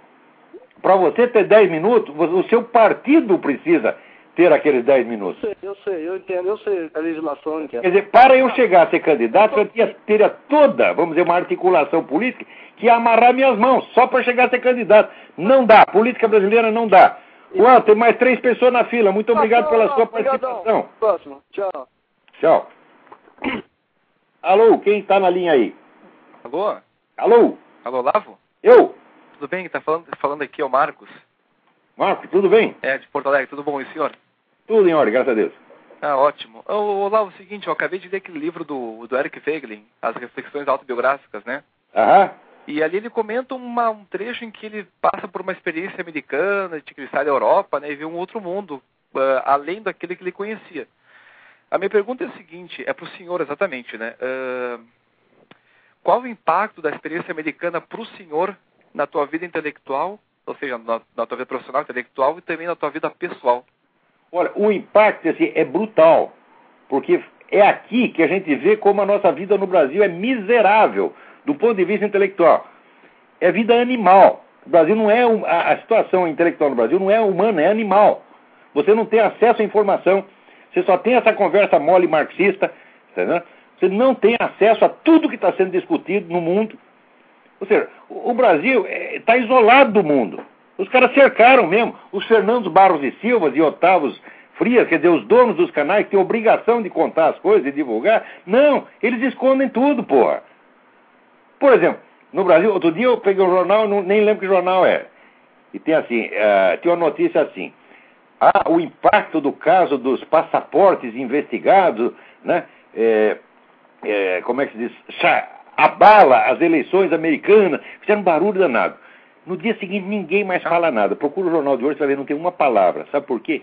para você ter 10 minutos, o seu partido precisa ter aqueles 10 minutos. Eu sei, eu sei, eu entendo, eu sei a legislação. Quer dizer, para eu chegar a ser candidato, eu teria, teria toda, vamos dizer, uma articulação política que ia amarrar minhas mãos, só para chegar a ser candidato. Não dá, política brasileira não dá. Juan, tem mais três pessoas na fila. Muito obrigado pela sua participação. Próximo. Tchau. Tchau. Alô, quem está na linha aí? Alô? Alô? Alô, Lavo? Eu? Tudo bem? Está falando, falando aqui é o Marcos. Marcos, tudo bem? É, de Porto Alegre. Tudo bom, e o senhor? Tudo em ordem, graças a Deus. Ah, ótimo. Ô, Lavo, é o seguinte, eu acabei de ler aquele livro do, do Eric Feiglin, As Reflexões Autobiográficas, né? Aham. E ali ele comenta uma, um trecho em que ele passa por uma experiência americana, de que ele sai da Europa né, e vê um outro mundo, uh, além daquele que ele conhecia. A minha pergunta é a seguinte, é para o senhor exatamente, né? Uh, qual o impacto da experiência americana para o senhor na tua vida intelectual, ou seja, na, na, tua vida profissional, intelectual e também na tua vida pessoal? Olha, o impacto assim, é brutal, porque é aqui que a gente vê como a nossa vida no Brasil é miserável do ponto de vista intelectual. É vida animal. O Brasil não é a, a situação intelectual no Brasil não é humana, é animal. Você não tem acesso à informação. Você só tem essa conversa mole marxista, entendeu? Você não tem acesso a tudo que está sendo discutido no mundo. Ou seja, o Brasil está é, isolado do mundo. Os caras cercaram mesmo. Os Fernandos Barros e Silvas e Otávos frias, quer dizer, os donos dos canais têm obrigação de contar as coisas e divulgar. Não, eles escondem tudo, porra. Por exemplo, no Brasil, outro dia eu peguei um jornal, não, nem lembro que jornal é. E tem assim, uh, tem uma notícia assim. Ah, o impacto do caso dos passaportes investigados, né? É, é, como é que se diz? Abala as eleições americanas, fizeram um barulho danado. No dia seguinte ninguém mais fala nada. Procura o jornal de hoje, você vai ver, não tem uma palavra. Sabe por quê?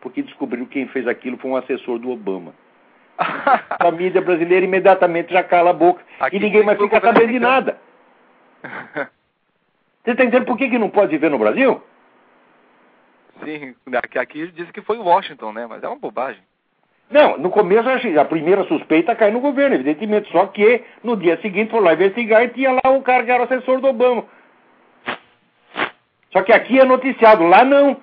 Porque descobriu que quem fez aquilo foi um assessor do Obama. A mídia brasileira imediatamente já cala a boca Aqui e ninguém mais fica sabendo de nada. Você está entendendo por que, que não pode viver no Brasil? Sim, aqui, aqui diz que foi Washington, né? Mas é uma bobagem. Não, no começo a primeira suspeita cai no governo, evidentemente. Só que no dia seguinte foi lá investigar e tinha lá o cara que era assessor do Obama. Só que aqui é noticiado, lá não.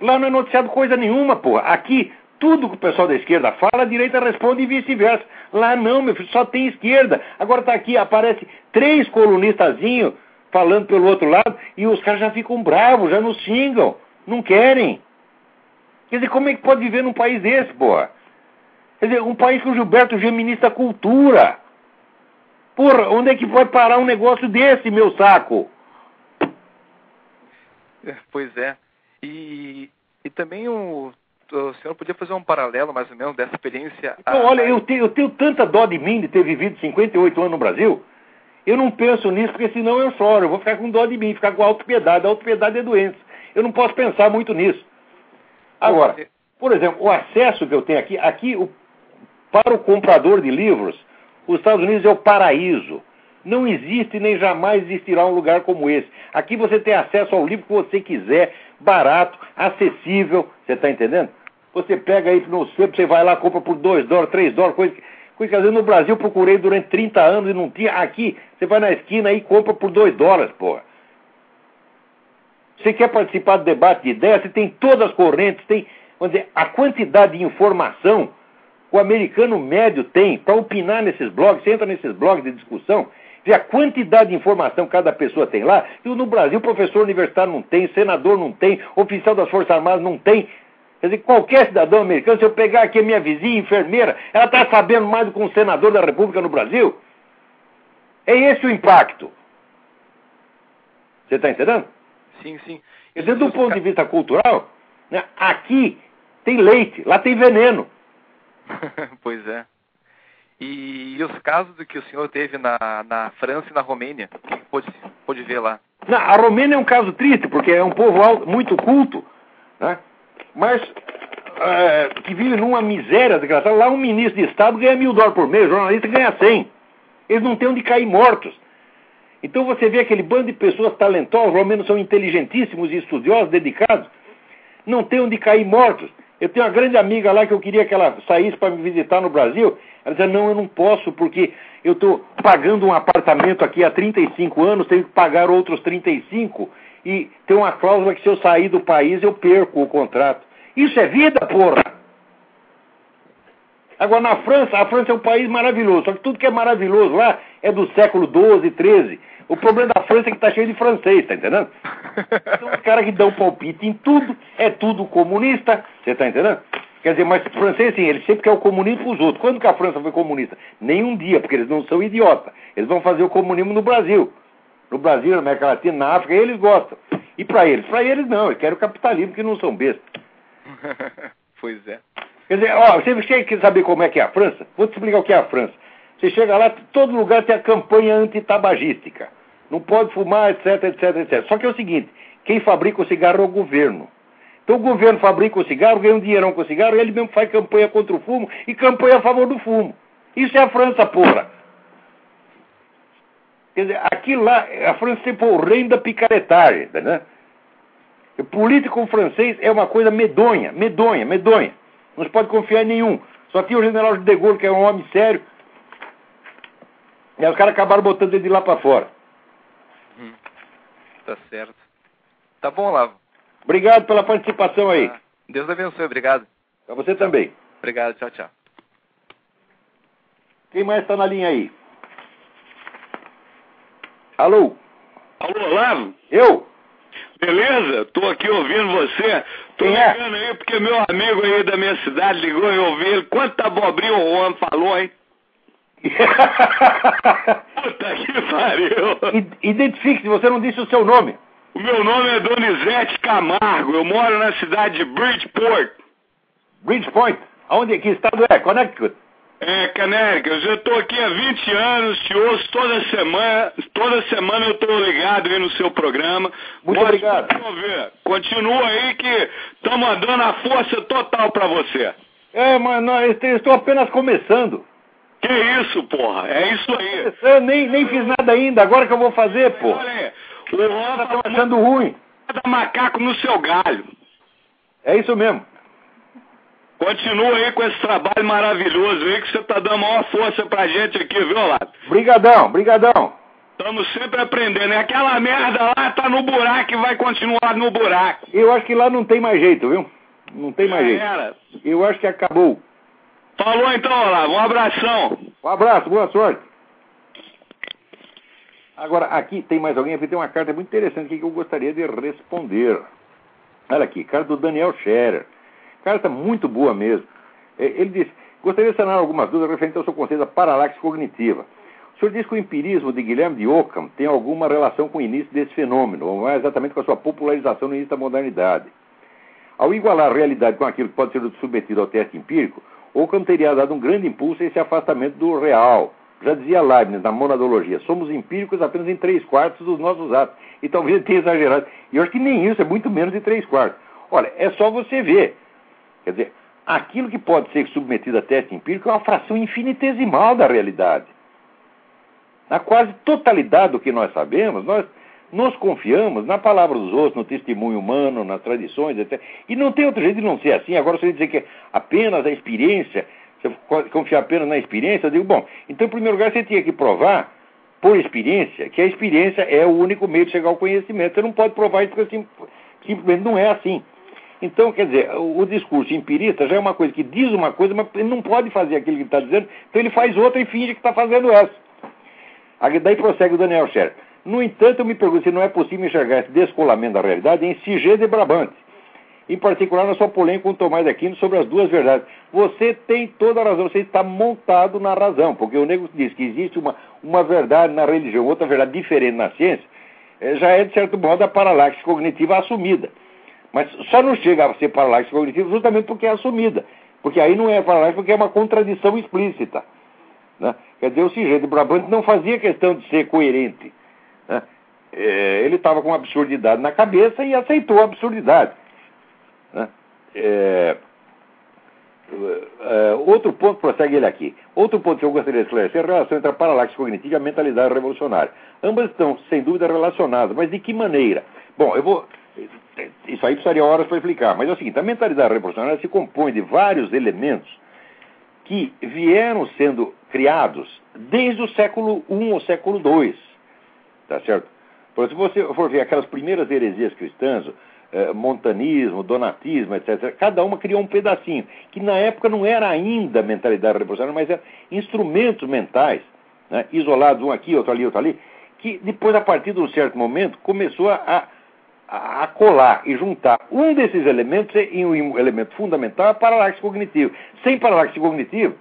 Lá não é noticiado coisa nenhuma, porra. Aqui, tudo que o pessoal da esquerda fala, a direita responde e vice-versa. Lá não, meu filho, só tem esquerda. Agora tá aqui, aparece três colunistazinhos falando pelo outro lado e os caras já ficam bravos, já nos xingam. Não querem. Quer dizer, como é que pode viver num país desse, porra? Quer dizer, um país que o Gilberto G. ministra da cultura. Porra, onde é que vai parar um negócio desse, meu saco? É, pois é. E, e também o, o senhor podia fazer um paralelo, mais ou menos, dessa experiência. Então, a... olha, eu tenho, eu tenho tanta dó de mim de ter vivido 58 anos no Brasil. Eu não penso nisso, porque senão eu choro. Eu vou ficar com dó de mim, ficar com autopiedade. A autopiedade é doença. Eu não posso pensar muito nisso. Agora, por exemplo, o acesso que eu tenho aqui, aqui o, para o comprador de livros, os Estados Unidos é o paraíso. Não existe nem jamais existirá um lugar como esse. Aqui você tem acesso ao livro que você quiser, barato, acessível, você está entendendo? Você pega aí no sebo, você vai lá, compra por 2 dólares, 3 dólares, coisa que, coisa que às vezes no Brasil procurei durante 30 anos e não tinha. Aqui, você vai na esquina e compra por 2 dólares, porra. Você quer participar do debate de ideias, você tem todas as correntes, tem, vamos dizer, a quantidade de informação que o americano médio tem para opinar nesses blogs, você entra nesses blogs de discussão, vê a quantidade de informação que cada pessoa tem lá, e no Brasil professor universitário não tem, senador não tem, oficial das Forças Armadas não tem. Quer dizer, qualquer cidadão americano, se eu pegar aqui a minha vizinha, enfermeira, ela está sabendo mais do que um senador da República no Brasil. É esse o impacto. Você está entendendo? Sim, sim. Quer dizer, do ponto de vista cultural, né, aqui tem leite, lá tem veneno. pois é. E, e, os casos do que o senhor teve na, na França e na Romênia, o que pôde, pôde ver lá? Não, a Romênia é um caso triste, porque é um povo muito culto, né? Mas é, que vive numa miséria desgraçada. Lá um ministro de Estado ganha mil dólares por mês, jornalista ganha cem. Eles não têm onde cair mortos. Então você vê aquele bando de pessoas talentosas, ao menos são inteligentíssimos e estudiosos, dedicados, não tem onde cair mortos. Eu tenho uma grande amiga lá que eu queria que ela saísse para me visitar no Brasil. Ela dizia, não, eu não posso, porque eu estou pagando um apartamento aqui há 35 anos, tenho que pagar outros 35, e tem uma cláusula que se eu sair do país eu perco o contrato. Isso é vida, porra! Agora, na França, a França é um país maravilhoso, só que tudo que é maravilhoso lá é do século XII, XIII. O problema da França é que está cheio de francês, tá entendendo? São os caras que dão palpite em tudo, é tudo comunista, você tá entendendo? Quer dizer, mas o francês, sim, ele sempre quer o comunismo para os outros. Quando que a França foi comunista? Nenhum dia, porque eles não são idiotas. Eles vão fazer o comunismo no Brasil. No Brasil, na América Latina, na África, eles gostam. E para eles? Para eles não, eles querem o capitalismo, que não são bestas. pois é. Quer dizer, ó, você quer saber como é que é a França? Vou te explicar o que é a França. Você chega lá, todo lugar tem a campanha antitabagística. Não pode fumar, etc, etc, etc. Só que é o seguinte, quem fabrica o cigarro é o governo. Então o governo fabrica o cigarro, ganha um dinheirão com o cigarro, e ele mesmo faz campanha contra o fumo e campanha a favor do fumo. Isso é a França, porra. Quer dizer, aqui lá, a França sempre foi o reino da picaretagem, né? O político francês é uma coisa medonha, medonha, medonha. Não se pode confiar em nenhum. Só tinha o general de Gaulle, que é um homem sério. E aí os caras acabaram botando ele de lá para fora. Hum, tá certo. Tá bom, Lavo. Obrigado pela participação aí. Ah, Deus abençoe, obrigado. Para você também. Obrigado, tchau, tchau. Quem mais está na linha aí? Alô? Alô, Olavo? Eu? Beleza? Tô aqui ouvindo você. Tô Quem é? ligando aí porque meu amigo aí da minha cidade ligou e eu ouvi ele. Quanta abobrinha o Juan falou, hein? Puta que pariu. Identifique-se, você não disse o seu nome. O meu nome é Donizete Camargo. Eu moro na cidade de Bridgeport. Bridgepoint. Aonde? Que estado é? Connecticut. É, Connecticut, eu tô aqui há 20 anos, te ouço toda semana, toda semana eu tô ligado aí no seu programa. Muito Mostra obrigado. Continua aí que estamos dando a força total pra você. É, mas não, estou apenas começando. Que isso, porra? É isso aí. Eu nem, nem fiz nada ainda, agora que eu vou fazer, pô. Olha aí, o Estão tá achando ruim. muito macaco no seu galho. É isso mesmo. Continua aí com esse trabalho maravilhoso aí que você tá dando maior força pra gente aqui, viu, Lato? Brigadão, brigadão. Estamos sempre aprendendo. E aquela merda lá tá no buraco e vai continuar no buraco. Eu acho que lá não tem mais jeito, viu? Não tem mais Já jeito. era. Eu acho que acabou. Falou então, Olavo. Um abração. Um abraço, boa sorte. Agora, aqui tem mais alguém, aqui tem uma carta muito interessante aqui que eu gostaria de responder. Olha aqui, carta do Daniel Scherer. Carta muito boa mesmo. É, Ele diz, gostaria de sanar algumas dúvidas referentes ao seu conceito da paralaxe cognitiva. O senhor diz que o empirismo de Guilherme de Ockham tem alguma relação com o início desse fenômeno, ou mais exatamente com a sua popularização no início da modernidade. Ao igualar a realidade com aquilo que pode ser submetido ao teste empírico, Ockham teria dado um grande impulso a esse afastamento do real. Já dizia Leibniz na monadologia, somos empíricos apenas em três quartos dos nossos atos. E talvez ele tenha exagerado. E eu acho que nem isso, é muito menos de três quartos. Olha, é só você ver. Quer dizer, aquilo que pode ser submetido a teste empírico é uma fração infinitesimal da realidade. Na quase totalidade do que nós sabemos, nós nos confiamos na palavra dos outros, no testemunho humano, nas tradições, etc. E não tem outro jeito de não ser assim. Agora, se ele dizer que apenas a experiência, você confiar apenas na experiência, eu digo, bom, então, em primeiro lugar, você tinha que provar, por experiência, que a experiência é o único meio de chegar ao conhecimento. Você não pode provar isso porque sim- simplesmente não é assim. Então, quer dizer, o, o discurso empirista já é uma coisa que diz uma coisa, mas ele não pode fazer aquilo que está dizendo, então ele faz outra e finge que está fazendo essa. Aí daí prossegue o Daniel Scher. No entanto, eu me pergunto se não é possível enxergar esse descolamento da realidade em Sigê de Brabante. Em particular, na sua polêmica com Tomás Aquino sobre as duas verdades. Você tem toda a razão, você está montado na razão, porque o nego diz que existe uma, uma verdade na religião, outra verdade diferente na ciência, eh, já é, de certo modo, a paralaxe cognitiva assumida. Mas só não chega a ser paralaxe cognitiva justamente porque é assumida. Porque aí não é paralaxe, porque é uma contradição explícita. Né? Quer dizer, o Sigê de Brabante não fazia questão de ser coerente. né? É, ele estava com absurdidade na cabeça e aceitou a absurdidade. né? É, é, outro ponto, prossegue ele aqui. Outro ponto que eu gostaria de esclarecer é a relação entre a paralaxe cognitiva e a mentalidade revolucionária. Ambas estão, sem dúvida, relacionadas, mas de que maneira? Bom, eu vou. Isso aí precisaria horas para explicar, mas é o seguinte: a mentalidade revolucionária se compõe de vários elementos que vieram sendo criados desde o século I ou século II. Tá certo? Por se você for ver aquelas primeiras heresias cristãs, eh, montanismo, donatismo, etc., cada uma criou um pedacinho, que na época não era ainda mentalidade revolucionária, mas eram instrumentos mentais, né, isolados, um aqui, outro ali, outro ali, que depois, a partir de um certo momento, começou a, a, colar e juntar um desses elementos em um elemento fundamental, a paralaxe cognitivo. Sem paralaxe cognitivo,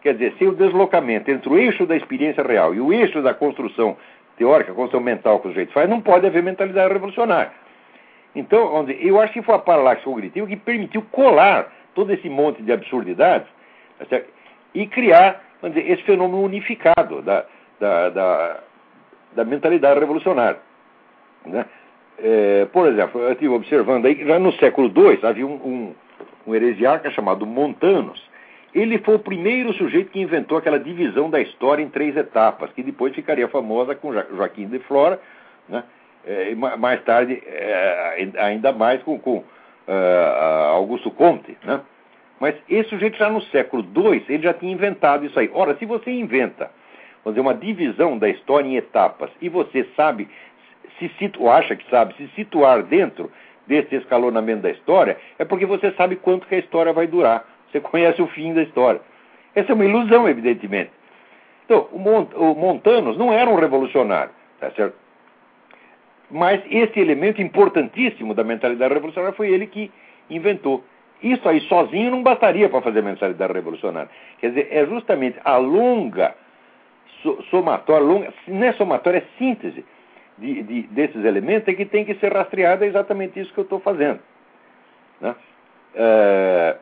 quer dizer, sem o deslocamento entre o eixo da experiência real e o eixo da construção teórica, construção mental que o sujeito faz, não pode haver mentalidade revolucionária. Então, onde, eu acho que foi a paralaxe cognitiva que permitiu colar todo esse monte de absurdidades tá e criar dizer, esse fenômeno unificado da, da, da, da mentalidade revolucionária. Né? É, por exemplo, eu estive observando aí que já no século II havia um, um, um heresiarca chamado Montanos. Ele foi o primeiro sujeito que inventou aquela divisão da história em três etapas, que depois ficaria famosa com Jo- Joaquim de Flora, né? É, ma- mais tarde, é, ainda mais com, com ah, Augusto Comte. Né? Mas esse sujeito já no século II, ele já tinha inventado isso aí. Ora, se você inventa, vamos dizer, uma divisão da história em etapas, e você sabe, se situ, ou acha que sabe, se situar dentro desse escalonamento da história, é porque você sabe quanto que a história vai durar. Você conhece o fim da história. Essa é uma ilusão, evidentemente. Então, o, Mont, o Montanos não era um revolucionário, tá certo? Mas esse elemento importantíssimo da mentalidade revolucionária foi ele que inventou. Isso aí sozinho não bastaria para fazer a mensalidade revolucionária. Quer dizer, é justamente a longa somatória, longa, não é somatória, é síntese de, de, desses elementos é que tem que ser rastreada, é exatamente isso que eu estou fazendo. Né? É,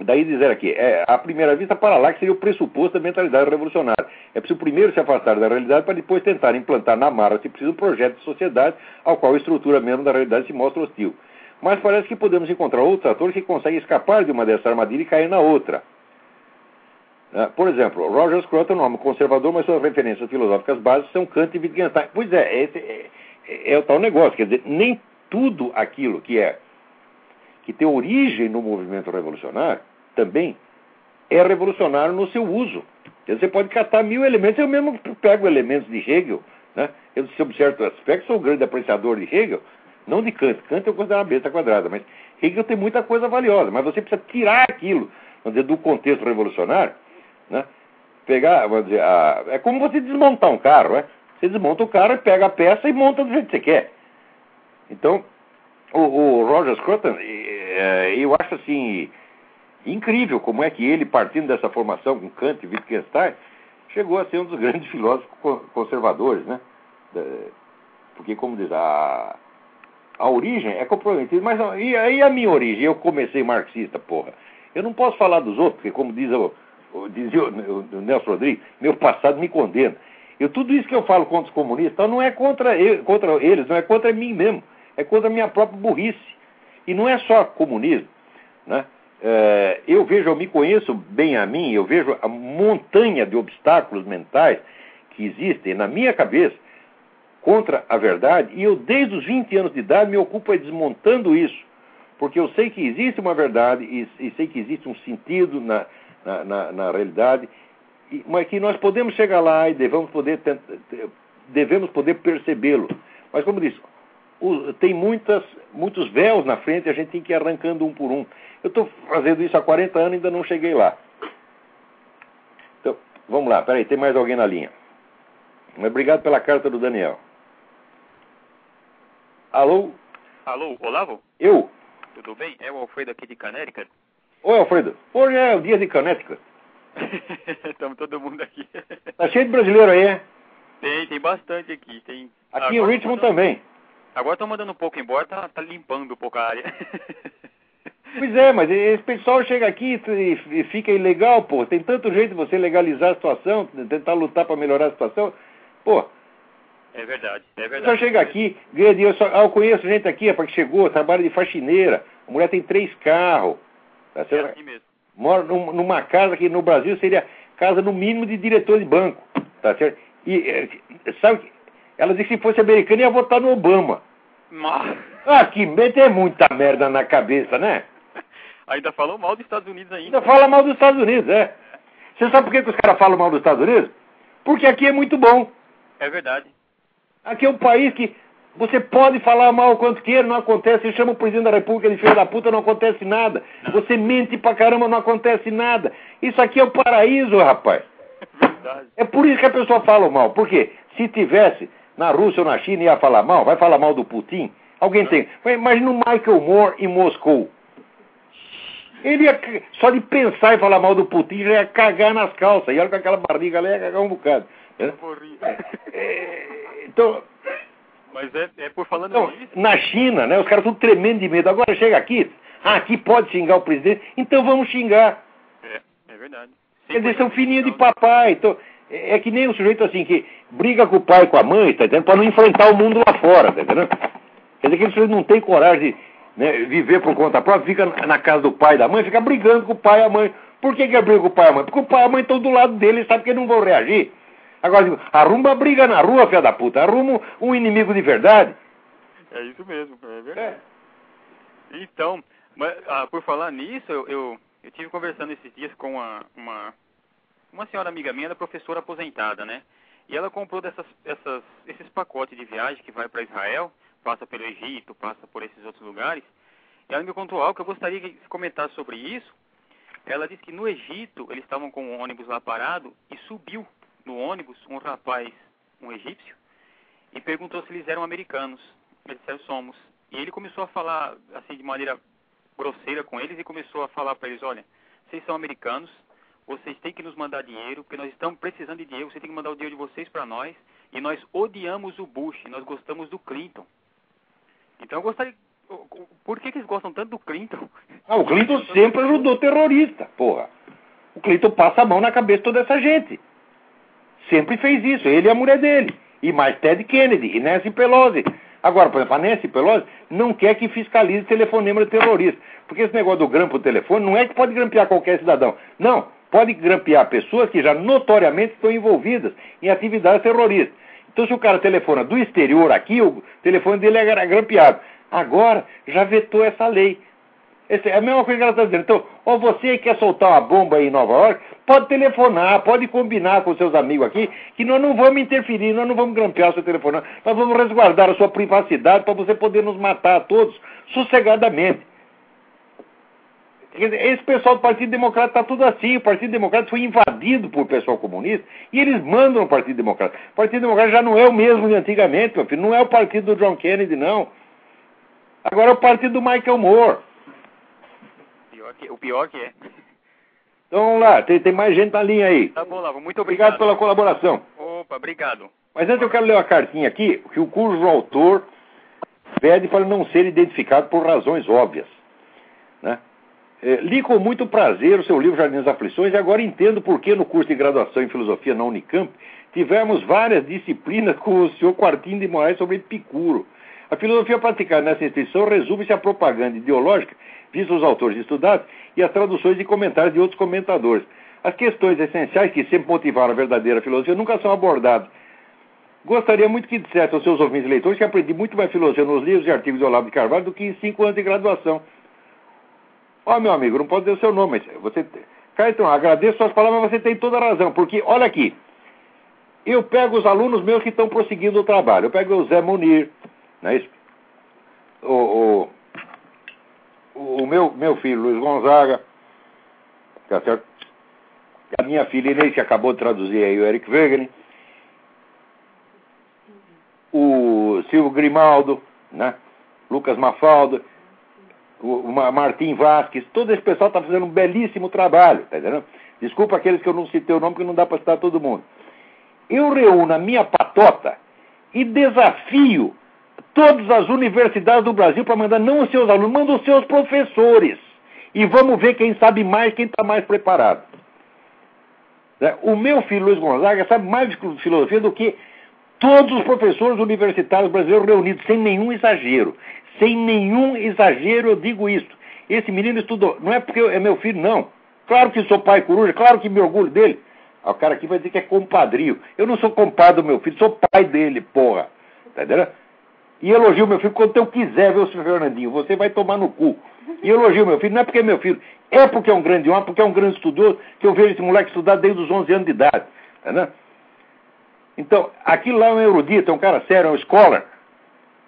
daí dizer aqui, é, à primeira vista, para lá que seria o pressuposto da mentalidade revolucionária. É preciso primeiro se afastar da realidade para depois tentar implantar na mara, se precisa, um projeto de sociedade ao qual a estrutura mesmo da realidade se mostra hostil. Mas parece que podemos encontrar outros atores que conseguem escapar de uma dessa armadilha e cair na outra. Né? Por exemplo, Roger Scruton, um homem conservador, mas suas referências filosóficas básicas são Kant e Wittgenstein. Pois é, esse é, é, é o tal negócio. Quer dizer, nem tudo aquilo que é que tem origem no movimento revolucionário também é revolucionário no seu uso. Quer dizer, você pode catar mil elementos. Eu mesmo pego elementos de Hegel. Né? Eu, sob certo aspecto, sou um grande apreciador de Hegel, não de Kant. Kant eu considero uma besta quadrada, mas Hegel tem muita coisa valiosa. Mas você precisa tirar aquilo dizer, do contexto revolucionário né? Pegar, vamos dizer, a, é como você desmontar um carro, né? Você desmonta o carro, pega a peça e monta do jeito que você quer. Então, o, o Roger Scruton, é, eu acho assim incrível como é que ele, partindo dessa formação com Kant e Wittgenstein, chegou a ser um dos grandes filósofos conservadores, né? Porque, como diz, a, a origem é comprometida. Mas e aí a minha origem? Eu comecei marxista, porra. Eu não posso falar dos outros, porque, como diz o, dizia o, o Nelson Rodrigues, meu passado me condena. Eu, tudo isso que eu falo contra os comunistas então não é contra, contra eles, não é contra mim mesmo, é contra a minha própria burrice. E não é só comunismo. Né? É, eu vejo, eu me conheço bem a mim, eu vejo a montanha de obstáculos mentais que existem na minha cabeça contra a verdade, e eu, desde os 20 anos de idade, me ocupo desmontando isso. Porque eu sei que existe uma verdade e, e sei que existe um sentido na, na, na, na realidade, e, mas que nós podemos chegar lá e devemos poder, devemos poder percebê-lo. Mas, como disse, o, tem muitas, muitos véus na frente e a gente tem que ir arrancando um por um. Eu estou fazendo isso há 40 anos e ainda não cheguei lá. Então, vamos lá, peraí, tem mais alguém na linha. Obrigado pela carta do Daniel. Alô? Alô, Olavo? Eu? Tudo bem? É o Alfredo aqui de Canérica. Oi, Alfredo. Hoje é o dia de Connecticut. Estamos todo mundo aqui. Tá cheio de brasileiro aí, é? Tem, tem bastante aqui. Tem... Aqui em Richmond mandando... também. Agora estão mandando um pouco embora, tá, tá limpando um pouco a área. Pois é, mas esse pessoal chega aqui e fica ilegal, pô. Tem tanto jeito de você legalizar a situação, tentar lutar para melhorar a situação. Pô. É verdade, é verdade. Só chega aqui, ganha dinheiro. Só... Ah, eu conheço gente aqui, para que chegou, trabalha de faxineira. A mulher tem três carros. Tá é assim mesmo. Mora numa casa que no Brasil seria casa no mínimo de diretor de banco. Tá certo? E é, sabe, ela disse que se fosse americana ia votar no Obama. Mas... Ah, que meter muita merda na cabeça, né? Ainda falou mal dos Estados Unidos ainda. Ainda fala mal dos Estados Unidos, é. Você sabe por que, que os caras falam mal dos Estados Unidos? Porque aqui é muito bom. É verdade. Aqui é um país que você pode falar mal quanto queira, não acontece. Você chama o presidente da república de filho da puta, não acontece nada. Você mente pra caramba, não acontece nada. Isso aqui é o paraíso, rapaz. É por isso que a pessoa fala mal. Por quê? Se tivesse na Rússia ou na China ia falar mal, vai falar mal do Putin? Alguém tem. Imagina o Michael Moore em Moscou. Ele ia, só de pensar em falar mal do Putin já ia cagar nas calças. E olha com aquela barriga ali ia cagar um bocado. É, é, então, mas é, é por falando nisso. Na China, né? Os caras estão tremendo de medo. Agora chega aqui, ah, aqui pode xingar o presidente, então vamos xingar. É, é verdade. Quer dizer, são filhinhos de papai. Então, é, é que nem o sujeito assim que briga com o pai e com a mãe, tá entendendo? Para não enfrentar o mundo lá fora, tá entendendo? Quer dizer, aquele sujeito não tem coragem de né, viver por conta própria, fica na casa do pai e da mãe, fica brigando com o pai e a mãe. Por que, que briga com o pai e a mãe? Porque o pai e a mãe estão do lado dele e sabe que eles não vão reagir. Agora, arruma briga na rua, filha da puta. Arruma um inimigo de verdade. É isso mesmo, é verdade. É. Então, mas, ah, por falar nisso, eu, eu, eu tive conversando esses dias com uma, uma, uma senhora amiga minha, da professora aposentada, né? E ela comprou dessas, essas, esses pacotes de viagem que vai para Israel, passa pelo Egito, passa por esses outros lugares. E ela me contou algo que eu gostaria de comentar sobre isso. Ela disse que no Egito eles estavam com um ônibus lá parado e subiu no ônibus um rapaz, um egípcio, e perguntou se eles eram americanos. Eles disseram somos. E ele começou a falar assim de maneira grosseira com eles e começou a falar para eles, olha, vocês são americanos, vocês têm que nos mandar dinheiro, porque nós estamos precisando de dinheiro, vocês têm que mandar o dinheiro de vocês para nós, e nós odiamos o Bush, nós gostamos do Clinton. Então eu gostaria. Por que, que eles gostam tanto do Clinton? Ah, o Clinton sempre ajudou terrorista, porra. O Clinton passa a mão na cabeça de toda essa gente. Sempre fez isso, ele e a mulher dele. E mais Ted Kennedy e Nancy Pelosi. Agora, por exemplo, a Nancy Pelosi não quer que fiscalize telefonema de terrorista. Porque esse negócio do grampo telefone não é que pode grampear qualquer cidadão. Não, pode grampear pessoas que já notoriamente estão envolvidas em atividades terroristas. Então, se o cara telefona do exterior aqui, o telefone dele é grampeado. Agora, já vetou essa lei. Esse, é a mesma coisa que ela está dizendo. Então, ou você quer soltar uma bomba em Nova York, pode telefonar, pode combinar com seus amigos aqui, que nós não vamos interferir, nós não vamos grampear o seu telefone, nós vamos resguardar a sua privacidade para você poder nos matar a todos sossegadamente. Esse pessoal do Partido Democrata está tudo assim. O Partido Democrata foi invadido por pessoal comunista e eles mandam o Partido Democrata. O Partido Democrata já não é o mesmo de antigamente, meu filho. Não é o partido do John Kennedy, não. Agora é o partido do Michael Moore. Pior que, o pior que é. Então vamos lá, tem, tem mais gente na linha aí. Tá bom, Lavo. Muito obrigado. Obrigado pela colaboração. Opa, obrigado. Mas antes eu quero ler uma cartinha aqui, que o cujo autor pede para não ser identificado por razões óbvias. Né? É, li com muito prazer o seu livro Jardim das Aflições e agora entendo por que no curso de graduação em filosofia na Unicamp tivemos várias disciplinas com o senhor Quartinho de Moraes sobre Epicuro. A filosofia praticada nessa instituição resume-se à propaganda ideológica, visto os autores estudados, e as traduções e comentários de outros comentadores. As questões essenciais que sempre motivaram a verdadeira filosofia nunca são abordadas. Gostaria muito que dissesse aos seus ouvintes leitores que aprendi muito mais filosofia nos livros e artigos do Olavo de Carvalho do que em cinco anos de graduação. Ó, oh, meu amigo, não pode dizer o seu nome, mas você. Caetano, agradeço suas palavras, mas você tem toda a razão, porque, olha aqui, eu pego os alunos meus que estão prosseguindo o trabalho. Eu pego o Zé Munir, não é isso? O, o, o meu, meu filho, Luiz Gonzaga, tá certo? A minha filha Inês, que acabou de traduzir aí o Eric Wegener, o Silvio Grimaldo, né? Lucas Mafalda, o Martim Vasques, todo esse pessoal está fazendo um belíssimo trabalho, tá entendendo? Desculpa aqueles que eu não citei o nome, porque não dá para citar todo mundo. Eu reúno a minha patota e desafio todas as universidades do Brasil para mandar não os seus alunos, manda os seus professores. E vamos ver quem sabe mais, quem está mais preparado. Né? O meu filho Luiz Gonzaga sabe mais de filosofia do que todos os professores universitários brasileiros reunidos, sem nenhum exagero. Sem nenhum exagero eu digo isso. Esse menino estudou. Não é porque é meu filho, não. Claro que sou pai coruja, claro que me orgulho dele. O cara aqui vai dizer que é compadrio. Eu não sou compadre do meu filho, sou pai dele, porra. Tá entendendo? E elogio meu filho quando eu quiser ver o seu Fernandinho. Você vai tomar no cu. E elogio meu filho, não é porque é meu filho, é porque é um grande homem, porque é um grande estudioso, que eu vejo esse moleque estudar desde os 11 anos de idade. Tá entendendo? Então, aquilo lá é um erudito, é um cara sério, é um scholar.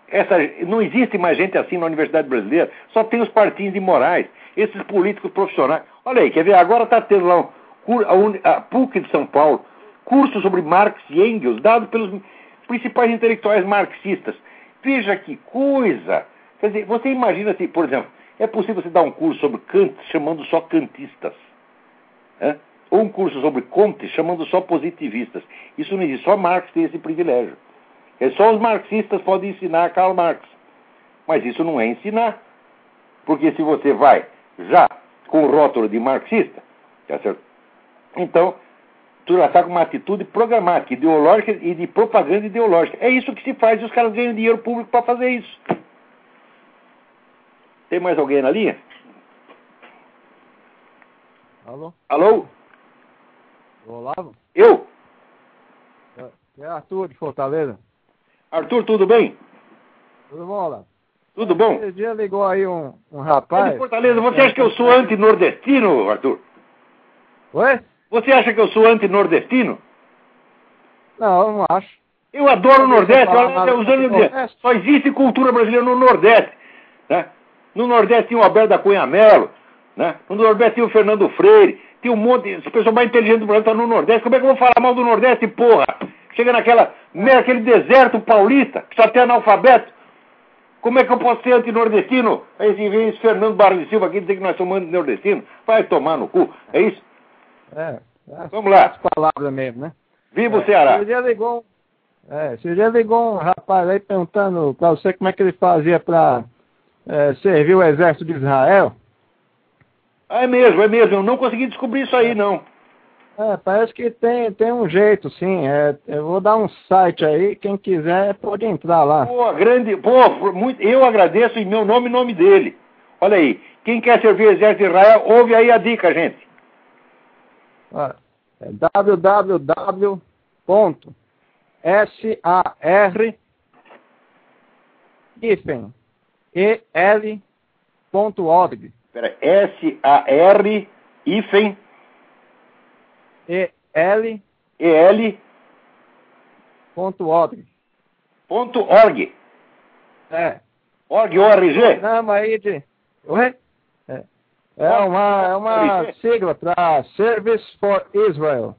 Essa, não existe mais gente assim na Universidade Brasileira. Só tem os partidos de Moraes, esses políticos profissionais. Olha aí, quer ver? Agora está tendo lá um, a, PUC de São Paulo, curso sobre Marx e Engels, dado pelos principais intelectuais marxistas. Veja que coisa! Quer dizer, você imagina se, por exemplo, é possível você dar um curso sobre Kant chamando só kantistas? É? Ou um curso sobre Comte chamando só positivistas? Isso não existe, só Marx tem esse privilégio. É só os marxistas podem ensinar Karl Marx. Mas isso não é ensinar. Porque se você vai já com o rótulo de marxista, tá certo? então já está com uma atitude programática, ideológica e de propaganda ideológica. É isso que se faz e os caras ganham dinheiro público para fazer isso. Tem mais alguém na linha? Alô? Alô? Olavo? Eu? É Arthur de Fortaleza. Arthur, tudo bem? Tudo bom, lá? Tudo bom? Esse dia ligou aí um, um rapaz. É de Fortaleza, você acha que eu sou anti-nordestino, Arthur? Oi? Você acha que eu sou anti-nordestino? Não, eu não acho. Eu adoro o Nordeste. Olha, usando só existe cultura brasileira no Nordeste. Né? No Nordeste tinha o Alberto da Cunha Mello. Né? No Nordeste tinha o Fernando Freire. Tinha um monte. As pessoas mais inteligentes do Brasil estão no Nordeste. Como é que eu vou falar mal do Nordeste, porra? Chega naquela, naquele deserto paulista, que só tem analfabeto. Como é que eu posso ser antinordestino? Aí vem esse Fernando Barra de Silva aqui dizer que nós somos antinordestinos. Vai tomar no cu. É isso? É. é Vamos lá. As palavras mesmo, né? Viva o Ceará. Você já ligou, é, ligou um rapaz aí perguntando pra você como é que ele fazia pra é, servir o exército de Israel. É mesmo, é mesmo. Eu não consegui descobrir isso aí, não. É, parece que tem, tem um jeito, sim. É, eu vou dar um site aí, quem quiser pode entrar lá. Pô, grande. Pô, muito, eu agradeço em meu nome e nome dele. Olha aí. Quem quer servir o exército de Israel, ouve aí a dica, gente. Ó, É www.sar el.org Pera, S-A-R, hífen, el E-L, ponto org. ponto org. É. Org, O-R-G? Programa aí de. Oi? É, uma, é uma sigla para Service for Israel.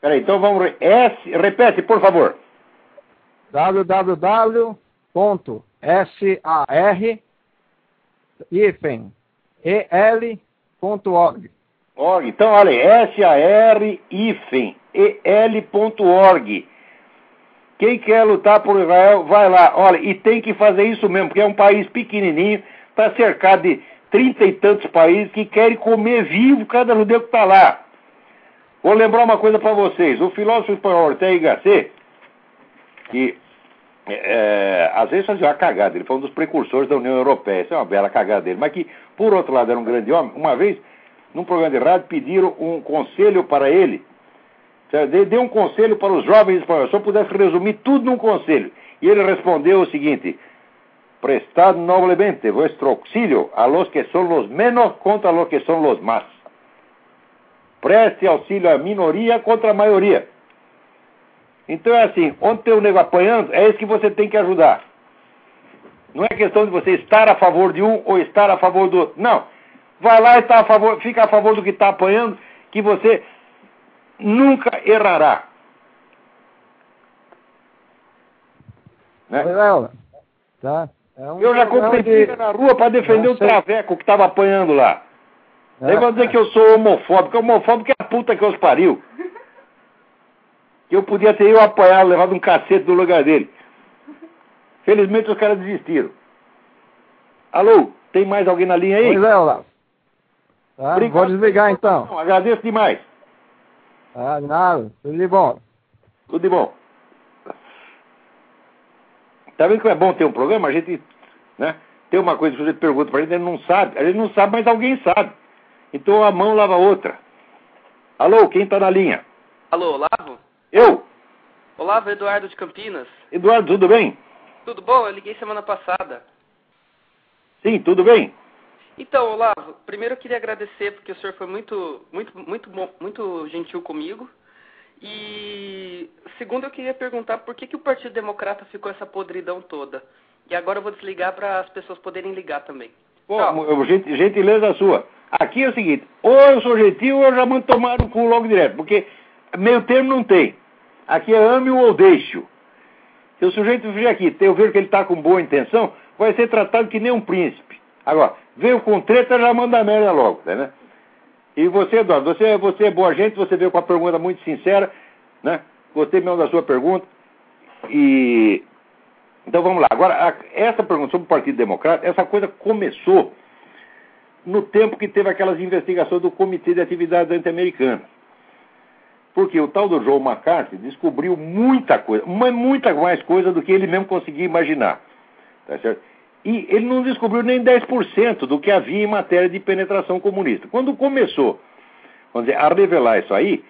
Peraí, então vamos. S, repete, por favor. www.sar hífen el.org. Org. Então, olha aí, S-A-R, hífen, E-L, ponto org. Quem quer lutar por Israel, vai lá. Olha, e tem que fazer isso mesmo, porque é um país pequenininho, está cercado de trinta e tantos países que querem comer vivo cada judeu que está lá. Vou lembrar uma coisa para vocês. O filósofo espanhol Ortega y Gasset, que é, às vezes fazia uma cagada, ele foi um dos precursores da União Europeia, isso é uma bela cagada dele, mas que, por outro lado, era um grande homem. Uma vez, num programa de rádio, pediram um conselho para ele, dê um conselho para os jovens espanhóis, se eu pudesse resumir tudo num conselho. E ele respondeu o seguinte: Prestad noblemente vuestro auxilio a los que son los menos contra los que son los más. Preste auxílio à minoria contra a maioria. Então é assim, onde tem o nego apanhando, é esse que você tem que ajudar. Não é questão de você estar a favor de um ou estar a favor do outro. Não. Vai lá e tá a favor, fica a favor do que está apanhando, que você nunca errará. Né? Oi, Léo. Tá? É um Eu já programa comprei de- na rua para defender Não o traveco que estava apanhando lá. Aí vão dizer que eu sou homofóbico. Homofóbico é a puta que os pariu. Que eu podia ter eu apanhado, levado um cacete do lugar dele. Felizmente os caras desistiram. Alô, tem mais alguém na linha aí? Pois é, Olavo. Tá? Obrigado. Vou desligar então. Não, agradeço demais. Ah, nada. Tudo de bom. Tudo de bom. Tá vendo que é bom ter um programa? A gente, né? Tem uma coisa que você pergunta pra gente, ele não sabe. A gente não sabe, mas alguém sabe. Então a mão lava a outra. Alô, quem tá na linha? Alô, Olavo? Eu? Olavo, Eduardo de Campinas. Eduardo, tudo bem? Tudo bom? Eu liguei semana passada. Sim, tudo bem? Então, Olavo, primeiro eu queria agradecer porque o senhor foi muito, muito, muito, bom- muito gentil comigo. E segundo eu queria perguntar por que, que o Partido Democrata ficou essa podridão toda. E agora eu vou desligar para as pessoas poderem ligar também. Tchau. gen- gentileza sua. Aqui é o seguinte, ou eu sou gentil ou eu já mando tomar no cu logo direto, porque meio termo não tem. Aqui é ame ou deixe. Se o sujeito vier aqui, eu ver que ele está com boa intenção, vai ser tratado que nem um príncipe. Agora, veio com treta, já manda merda logo, né? E você, Eduardo, você, você é boa gente, você veio com uma pergunta muito sincera, né? Gostei mesmo da sua pergunta. E então vamos lá. Agora, essa pergunta sobre o Partido Democrata, essa coisa começou no tempo que teve aquelas investigações do Comitê de Atividades Anti-Americanas. Porque o tal do Joe McCarthy descobriu muita coisa, muita mais coisa do que ele mesmo conseguia imaginar. Tá certo? E ele não descobriu nem 10% do que havia em matéria de penetração comunista. Quando começou vamos dizer, a revelar isso aí,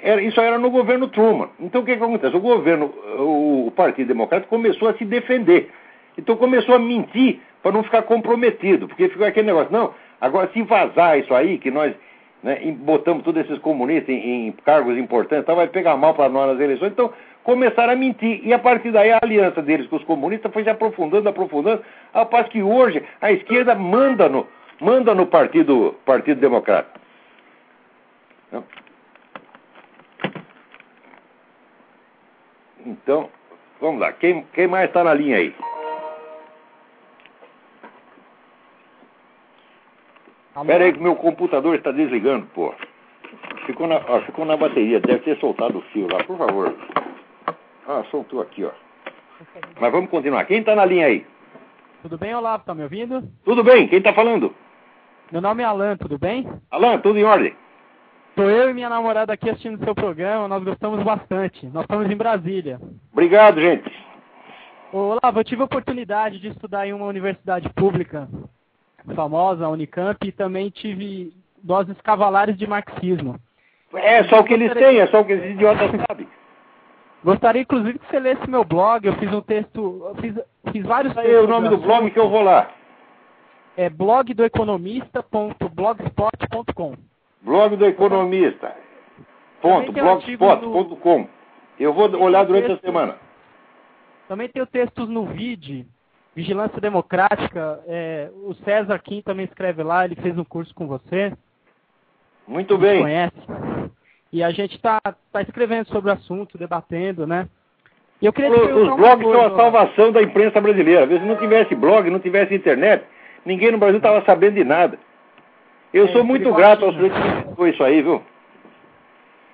era, isso era no governo Truman. Então o que, que acontece? O governo, o, Partido Democrata começou a se defender. Então começou a mentir para não ficar comprometido, porque ficou aquele negócio, não, agora se vazar isso aí, que nós né, botamos todos esses comunistas em, em cargos importantes, então vai pegar mal para nós nas eleições, então começaram a mentir. E a partir daí a aliança deles com os comunistas foi se aprofundando, aprofundando, ao passo que hoje a esquerda manda no, manda no Partido, partido Democrata. Não. Então, Vamos lá. Quem, quem mais está na linha aí? Espera aí que meu computador está desligando, pô. Ficou na, ó, ficou na bateria, deve ter soltado o fio lá, por favor. Ah, soltou aqui, ó. Mas vamos continuar. Quem está na linha aí? Tudo bem, Olavo? Tá me ouvindo? Tudo bem, quem está falando? Meu nome é Alan, tudo bem? Alan, tudo em ordem? Sou eu e minha namorada aqui assistindo seu programa, nós gostamos bastante. Nós estamos em Brasília. Obrigado, gente. Olavo, eu tive a oportunidade de estudar em uma universidade pública famosa, a Unicamp, e também tive doses cavalares de marxismo. É só o que eles têm, é só o que esses idiotas sabem. Gostaria, inclusive, que você lesse meu blog. Eu fiz um texto, eu fiz, fiz vários Aí é o nome do blog que eu vou lá. É blogdoeconomista.blogspot.com. Blog do Economista. Ponto, blogspot.com. Eu vou olhar durante a semana. Também tenho textos no VID, Vigilância Democrática. É, o César Kim também escreve lá, ele fez um curso com você. Muito bem. Conhece. E a gente está tá escrevendo sobre o assunto, debatendo, né? E eu queria os, os blogs coisa, são a salvação da imprensa brasileira. Vezes não tivesse blog, não tivesse internet, ninguém no Brasil estava sabendo de nada. Eu é, sou muito grato ao senhor que explicou isso aí, viu?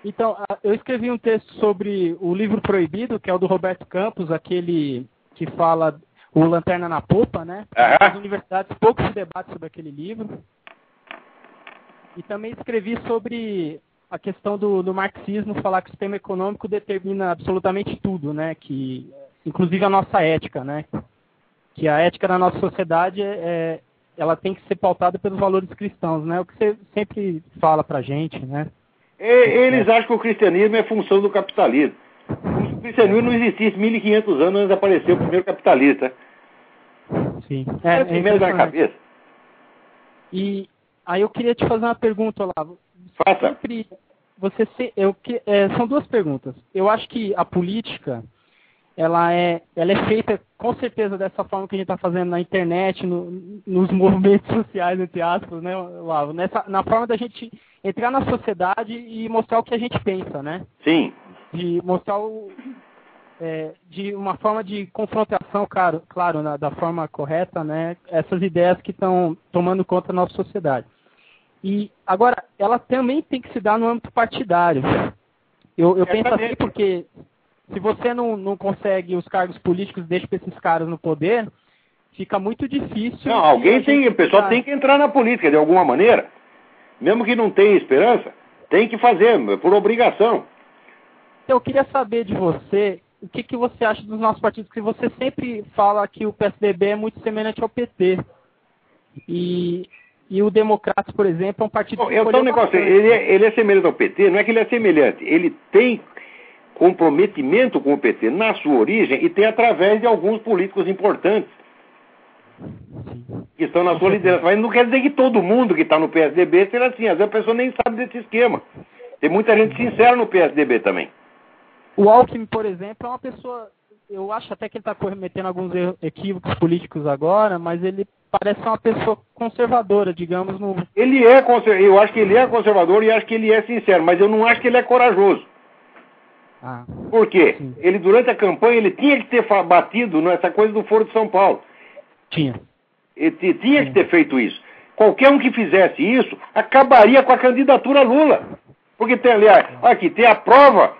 Então, eu escrevi um texto sobre o livro proibido, que é o do Roberto Campos, aquele que fala o Lanterna na Popa, né? Uhum. Nas universidades pouco se debate sobre aquele livro. E também escrevi sobre a questão do, do, marxismo, falar que o sistema econômico determina absolutamente tudo, né? Que, inclusive a nossa ética, né? Que a ética da nossa sociedade é, é ela tem que ser pautada pelos valores cristãos, né? O que você sempre fala pra gente, né? Eles acham que o cristianismo é função do capitalismo. Se o cristianismo não existisse 1500 anos antes de aparecer o primeiro capitalista. Sim. É, é, é na cabeça. E aí eu queria te fazer uma pergunta, Olavo. Faça. Sempre, você se, eu, é, são duas perguntas. Eu acho que a política ela é, ela é feita com certeza dessa forma que a gente está fazendo na internet, no, nos movimentos sociais, entre aspas, né, Lavo? Nessa, na forma da gente entrar na sociedade e mostrar o que a gente pensa, né? Sim. De mostrar o. É, de uma forma de confrontação, claro, claro na, da forma correta, né? Essas ideias que estão tomando conta da nossa sociedade. E agora, ela também tem que se dar no âmbito partidário. Eu, eu penso assim porque se você não, não consegue os cargos políticos, deixa para esses caras no poder, fica muito difícil. Não, alguém tem, o pessoal tem que entrar na política de alguma maneira. Mesmo que não tenha esperança, tem que fazer, por obrigação. Eu queria saber de você, o que, que você acha dos nossos partidos, que você sempre fala que o PSDB é muito semelhante ao PT. E, e o Democratas, por exemplo, é um partido Bom, então, um negócio, ele é, ele é semelhante ao PT, não é que ele é semelhante, ele tem comprometimento com o PT na sua origem e tem através de alguns políticos importantes que estão na sua liderança. Mas não quer dizer que todo mundo que está no PSDB seja assim. Às vezes a pessoa nem sabe desse esquema. Tem muita gente sincera no PSDB também. O Alckmin, por exemplo, é uma pessoa. Eu acho até que ele está cometendo alguns equívocos políticos agora, mas ele parece uma pessoa conservadora, digamos. No... Ele é conservador. Eu acho que ele é conservador e acho que ele é sincero, mas eu não acho que ele é corajoso. Ah, Por quê? Sim. Ele, durante a campanha, ele tinha que ter batido nessa coisa do Foro de São Paulo. Tinha. Ele tinha que ter feito isso. Qualquer um que fizesse isso, acabaria com a candidatura Lula. Porque tem, aliás, aqui, tem a prova,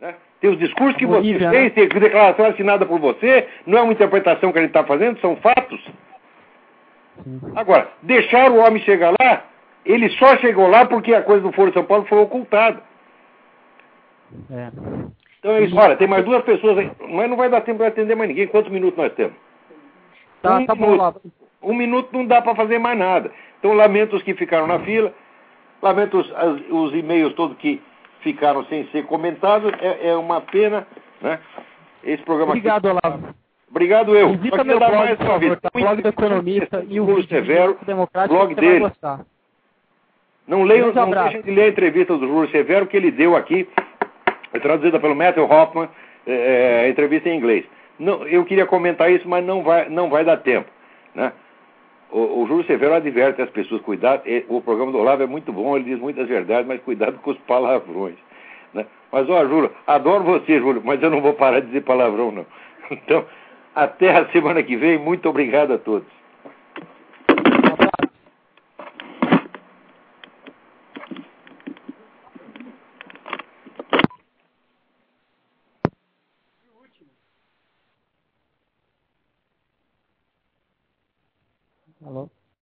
né? tem os discursos que Bolívia, você fez, né? tem a declaração assinada por você, não é uma interpretação que a gente está fazendo, são fatos. Agora, deixar o homem chegar lá, ele só chegou lá porque a coisa do Foro de São Paulo foi ocultada. É. Então é isso. Olha, tem mais duas pessoas aí, mas não vai dar tempo para atender mais ninguém. Quantos minutos nós temos? Tá, um tá minuto. bom lá. Um minuto não dá para fazer mais nada. Então lamento os que ficaram na fila, lamento os, os e-mails todos que ficaram sem ser comentados. É, é uma pena, né? Esse programa Obrigado, aqui... Olavo. Obrigado eu. Visita meu blog, mais por favor, tá? blog do economista e o vídeo Severo, blog dele. Não leiam, não deixem de ler a entrevista do Júlio Severo que ele deu aqui, traduzida pelo Matthew Hoffman, é, é, entrevista em inglês. Não, eu queria comentar isso, mas não vai, não vai dar tempo. Né? O, o Júlio Severo adverte as pessoas, cuidado, o programa do Olavo é muito bom, ele diz muitas verdades, mas cuidado com os palavrões. Né? Mas, ó, Júlio, adoro você, Júlio, mas eu não vou parar de dizer palavrão, não. Então, até a semana que vem. Muito obrigado a todos.